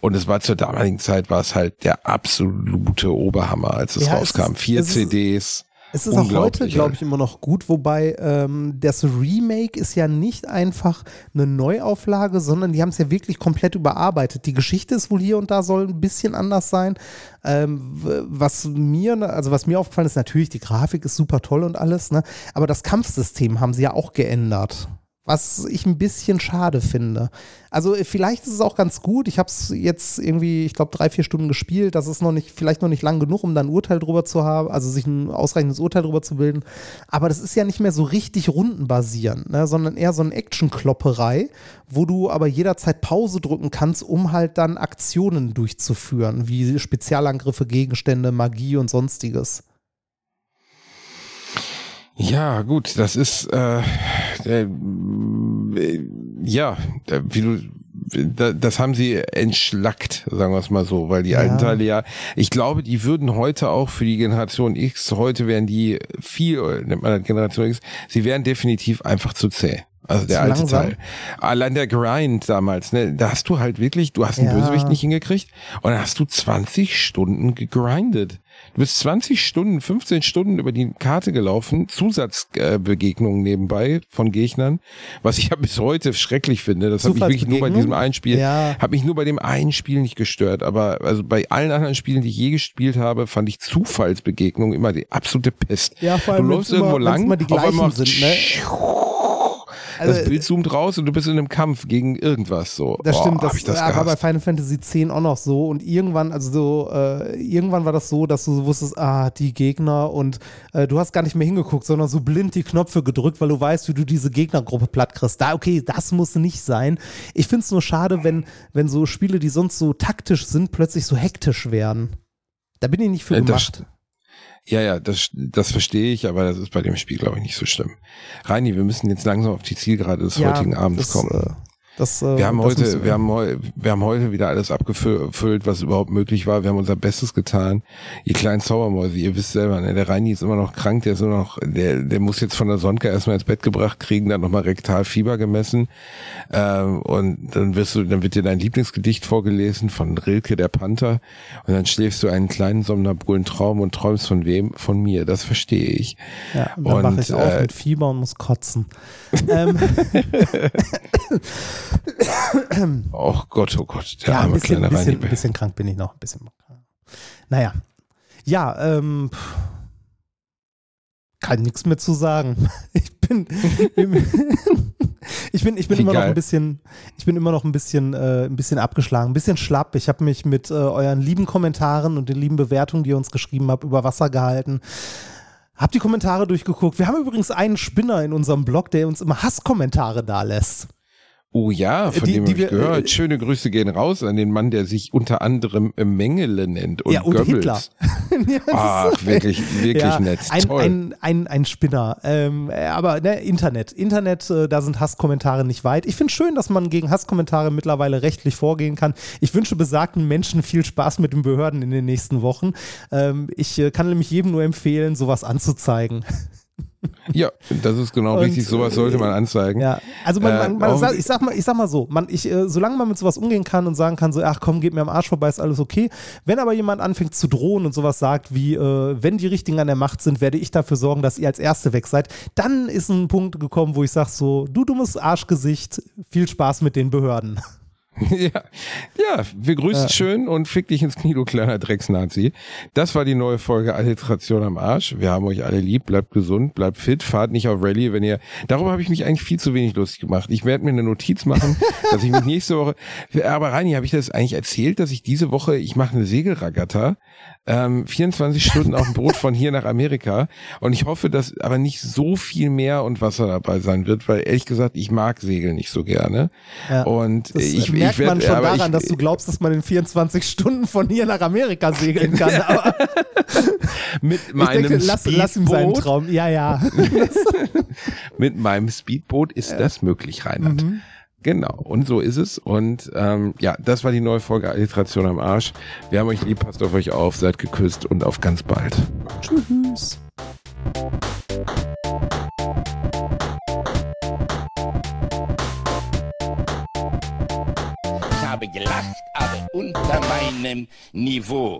Und es war zur damaligen Zeit war es halt der absolute Oberhammer, als es ja, rauskam. Es Vier es CDs. Es ist auch heute, glaube ich, immer noch gut, wobei ähm, das Remake ist ja nicht einfach eine Neuauflage, sondern die haben es ja wirklich komplett überarbeitet. Die Geschichte ist wohl hier und da soll ein bisschen anders sein. Ähm, was mir, also was mir aufgefallen ist, natürlich, die Grafik ist super toll und alles, ne? Aber das Kampfsystem haben sie ja auch geändert was ich ein bisschen schade finde. Also äh, vielleicht ist es auch ganz gut. Ich habe es jetzt irgendwie, ich glaube, drei, vier Stunden gespielt. Das ist noch nicht, vielleicht noch nicht lang genug, um dann ein Urteil drüber zu haben, also sich ein ausreichendes Urteil drüber zu bilden. Aber das ist ja nicht mehr so richtig rundenbasierend, ne? sondern eher so eine Action-Klopperei, wo du aber jederzeit Pause drücken kannst, um halt dann Aktionen durchzuführen, wie Spezialangriffe, Gegenstände, Magie und sonstiges. Ja, gut, das ist äh, äh, ja, wie du das haben sie entschlackt, sagen wir es mal so, weil die ja. alten Teile ja, ich glaube, die würden heute auch für die Generation X, heute wären die viel, nennt man das Generation X, sie wären definitiv einfach zu zäh. Also der alte langsam. Teil. Allein der Grind damals, ne, da hast du halt wirklich, du hast einen ja. Bösewicht nicht hingekriegt und dann hast du 20 Stunden gegrindet. Bist 20 Stunden, 15 Stunden über die Karte gelaufen, Zusatzbegegnungen nebenbei von Gegnern, was ich ja bis heute schrecklich finde. Das hat mich wirklich nur bei diesem einen Spiel, ja. hat mich nur bei dem einen Spiel nicht gestört. Aber also bei allen anderen Spielen, die ich je gespielt habe, fand ich Zufallsbegegnungen immer die absolute Pest. Ja, vor allem, du läufst irgendwo immer, lang, die auf einmal sind, ne? Also, das Bild zoomt raus und du bist in einem Kampf gegen irgendwas so. Das oh, stimmt, das, das war bei Final Fantasy X auch noch so und irgendwann, also so, äh, irgendwann war das so, dass du so wusstest, ah, die Gegner und äh, du hast gar nicht mehr hingeguckt, sondern so blind die Knöpfe gedrückt, weil du weißt, wie du diese Gegnergruppe platt kriegst. Da, okay, das muss nicht sein. Ich finde es nur schade, wenn, wenn so Spiele, die sonst so taktisch sind, plötzlich so hektisch werden. Da bin ich nicht für äh, gemacht. Das, ja, ja, das, das verstehe ich, aber das ist bei dem Spiel, glaube ich, nicht so schlimm. Reini, wir müssen jetzt langsam auf die Zielgerade des ja, heutigen Abends das, kommen. Das, äh, wir haben heute, wir haben, wir haben heute wieder alles abgefüllt, was überhaupt möglich war. Wir haben unser Bestes getan. Ihr kleinen Zaubermäuse, ihr wisst selber, ne, der Reini ist immer noch krank, der ist immer noch, der, der muss jetzt von der Sonke erstmal ins Bett gebracht kriegen, dann nochmal Rektalfieber gemessen. Ähm, und dann wirst du, dann wird dir dein Lieblingsgedicht vorgelesen von Rilke der Panther. Und dann schläfst du einen kleinen somnambulen Traum und träumst von wem? Von mir. Das verstehe ich. Ja, und dann wache ich auf äh, mit Fieber und muss kotzen. ähm. oh Gott, oh Gott. Der ja, ein bisschen, ein bisschen, ein bisschen krank bin ich noch. Ein bisschen. Naja. Ja, ähm, kann nichts mehr zu sagen. Ich bin, ich bin, ich bin immer noch ein bisschen, ich bin immer noch ein bisschen, äh, ein bisschen abgeschlagen, ein bisschen schlapp. Ich habe mich mit äh, euren lieben Kommentaren und den lieben Bewertungen, die ihr uns geschrieben habt, über Wasser gehalten. Hab die Kommentare durchgeguckt. Wir haben übrigens einen Spinner in unserem Blog, der uns immer Hasskommentare da lässt. Oh ja, von die, dem habe ich gehört. Äh, Schöne Grüße gehen raus an den Mann, der sich unter anderem Mengele nennt und, ja, und Goebbels. Hitler. Ach, wirklich, wirklich ja, nett. Ein, Toll. Ein, ein, ein Spinner. Ähm, aber ne, Internet. Internet, äh, da sind Hasskommentare nicht weit. Ich finde schön, dass man gegen Hasskommentare mittlerweile rechtlich vorgehen kann. Ich wünsche besagten Menschen viel Spaß mit den Behörden in den nächsten Wochen. Ähm, ich äh, kann nämlich jedem nur empfehlen, sowas anzuzeigen. Ja, das ist genau und, richtig. Sowas sollte man anzeigen. Ja, also man, man, man äh, sagt, ich sag mal, ich sag mal so, man, ich, äh, solange man mit sowas umgehen kann und sagen kann, so, ach komm, geht mir am Arsch vorbei, ist alles okay. Wenn aber jemand anfängt zu drohen und sowas sagt, wie, äh, wenn die Richtigen an der Macht sind, werde ich dafür sorgen, dass ihr als Erste weg seid, dann ist ein Punkt gekommen, wo ich sage so, du dummes Arschgesicht, viel Spaß mit den Behörden. ja, ja, wir grüßen ja. schön und fick dich ins Knie, du kleiner Drecksnazi. Das war die neue Folge Alliteration am Arsch. Wir haben euch alle lieb, bleibt gesund, bleibt fit, fahrt nicht auf Rallye, wenn ihr, darüber habe ich mich eigentlich viel zu wenig lustig gemacht. Ich werde mir eine Notiz machen, dass ich mich nächste Woche, aber Reini, habe ich das eigentlich erzählt, dass ich diese Woche, ich mache eine Segelragatta, ähm, 24 Stunden auf dem Boot von hier nach Amerika und ich hoffe, dass aber nicht so viel mehr und Wasser dabei sein wird, weil ehrlich gesagt, ich mag Segeln nicht so gerne. Ja, und ich, merkt ich werd, man schon daran, ich, dass du glaubst, dass man in 24 Stunden von hier nach Amerika segeln kann. Aber mit meinem denke, lass, lass ihm seinen Traum. Ja, ja. mit meinem Speedboot ist ja. das möglich, Reinhard. Mhm. Genau, und so ist es. Und ähm, ja, das war die neue Folge Alliteration am Arsch. Wir haben euch lieb, passt auf euch auf, seid geküsst und auf ganz bald. Tschüss. habe gelacht, aber unter meinem Niveau.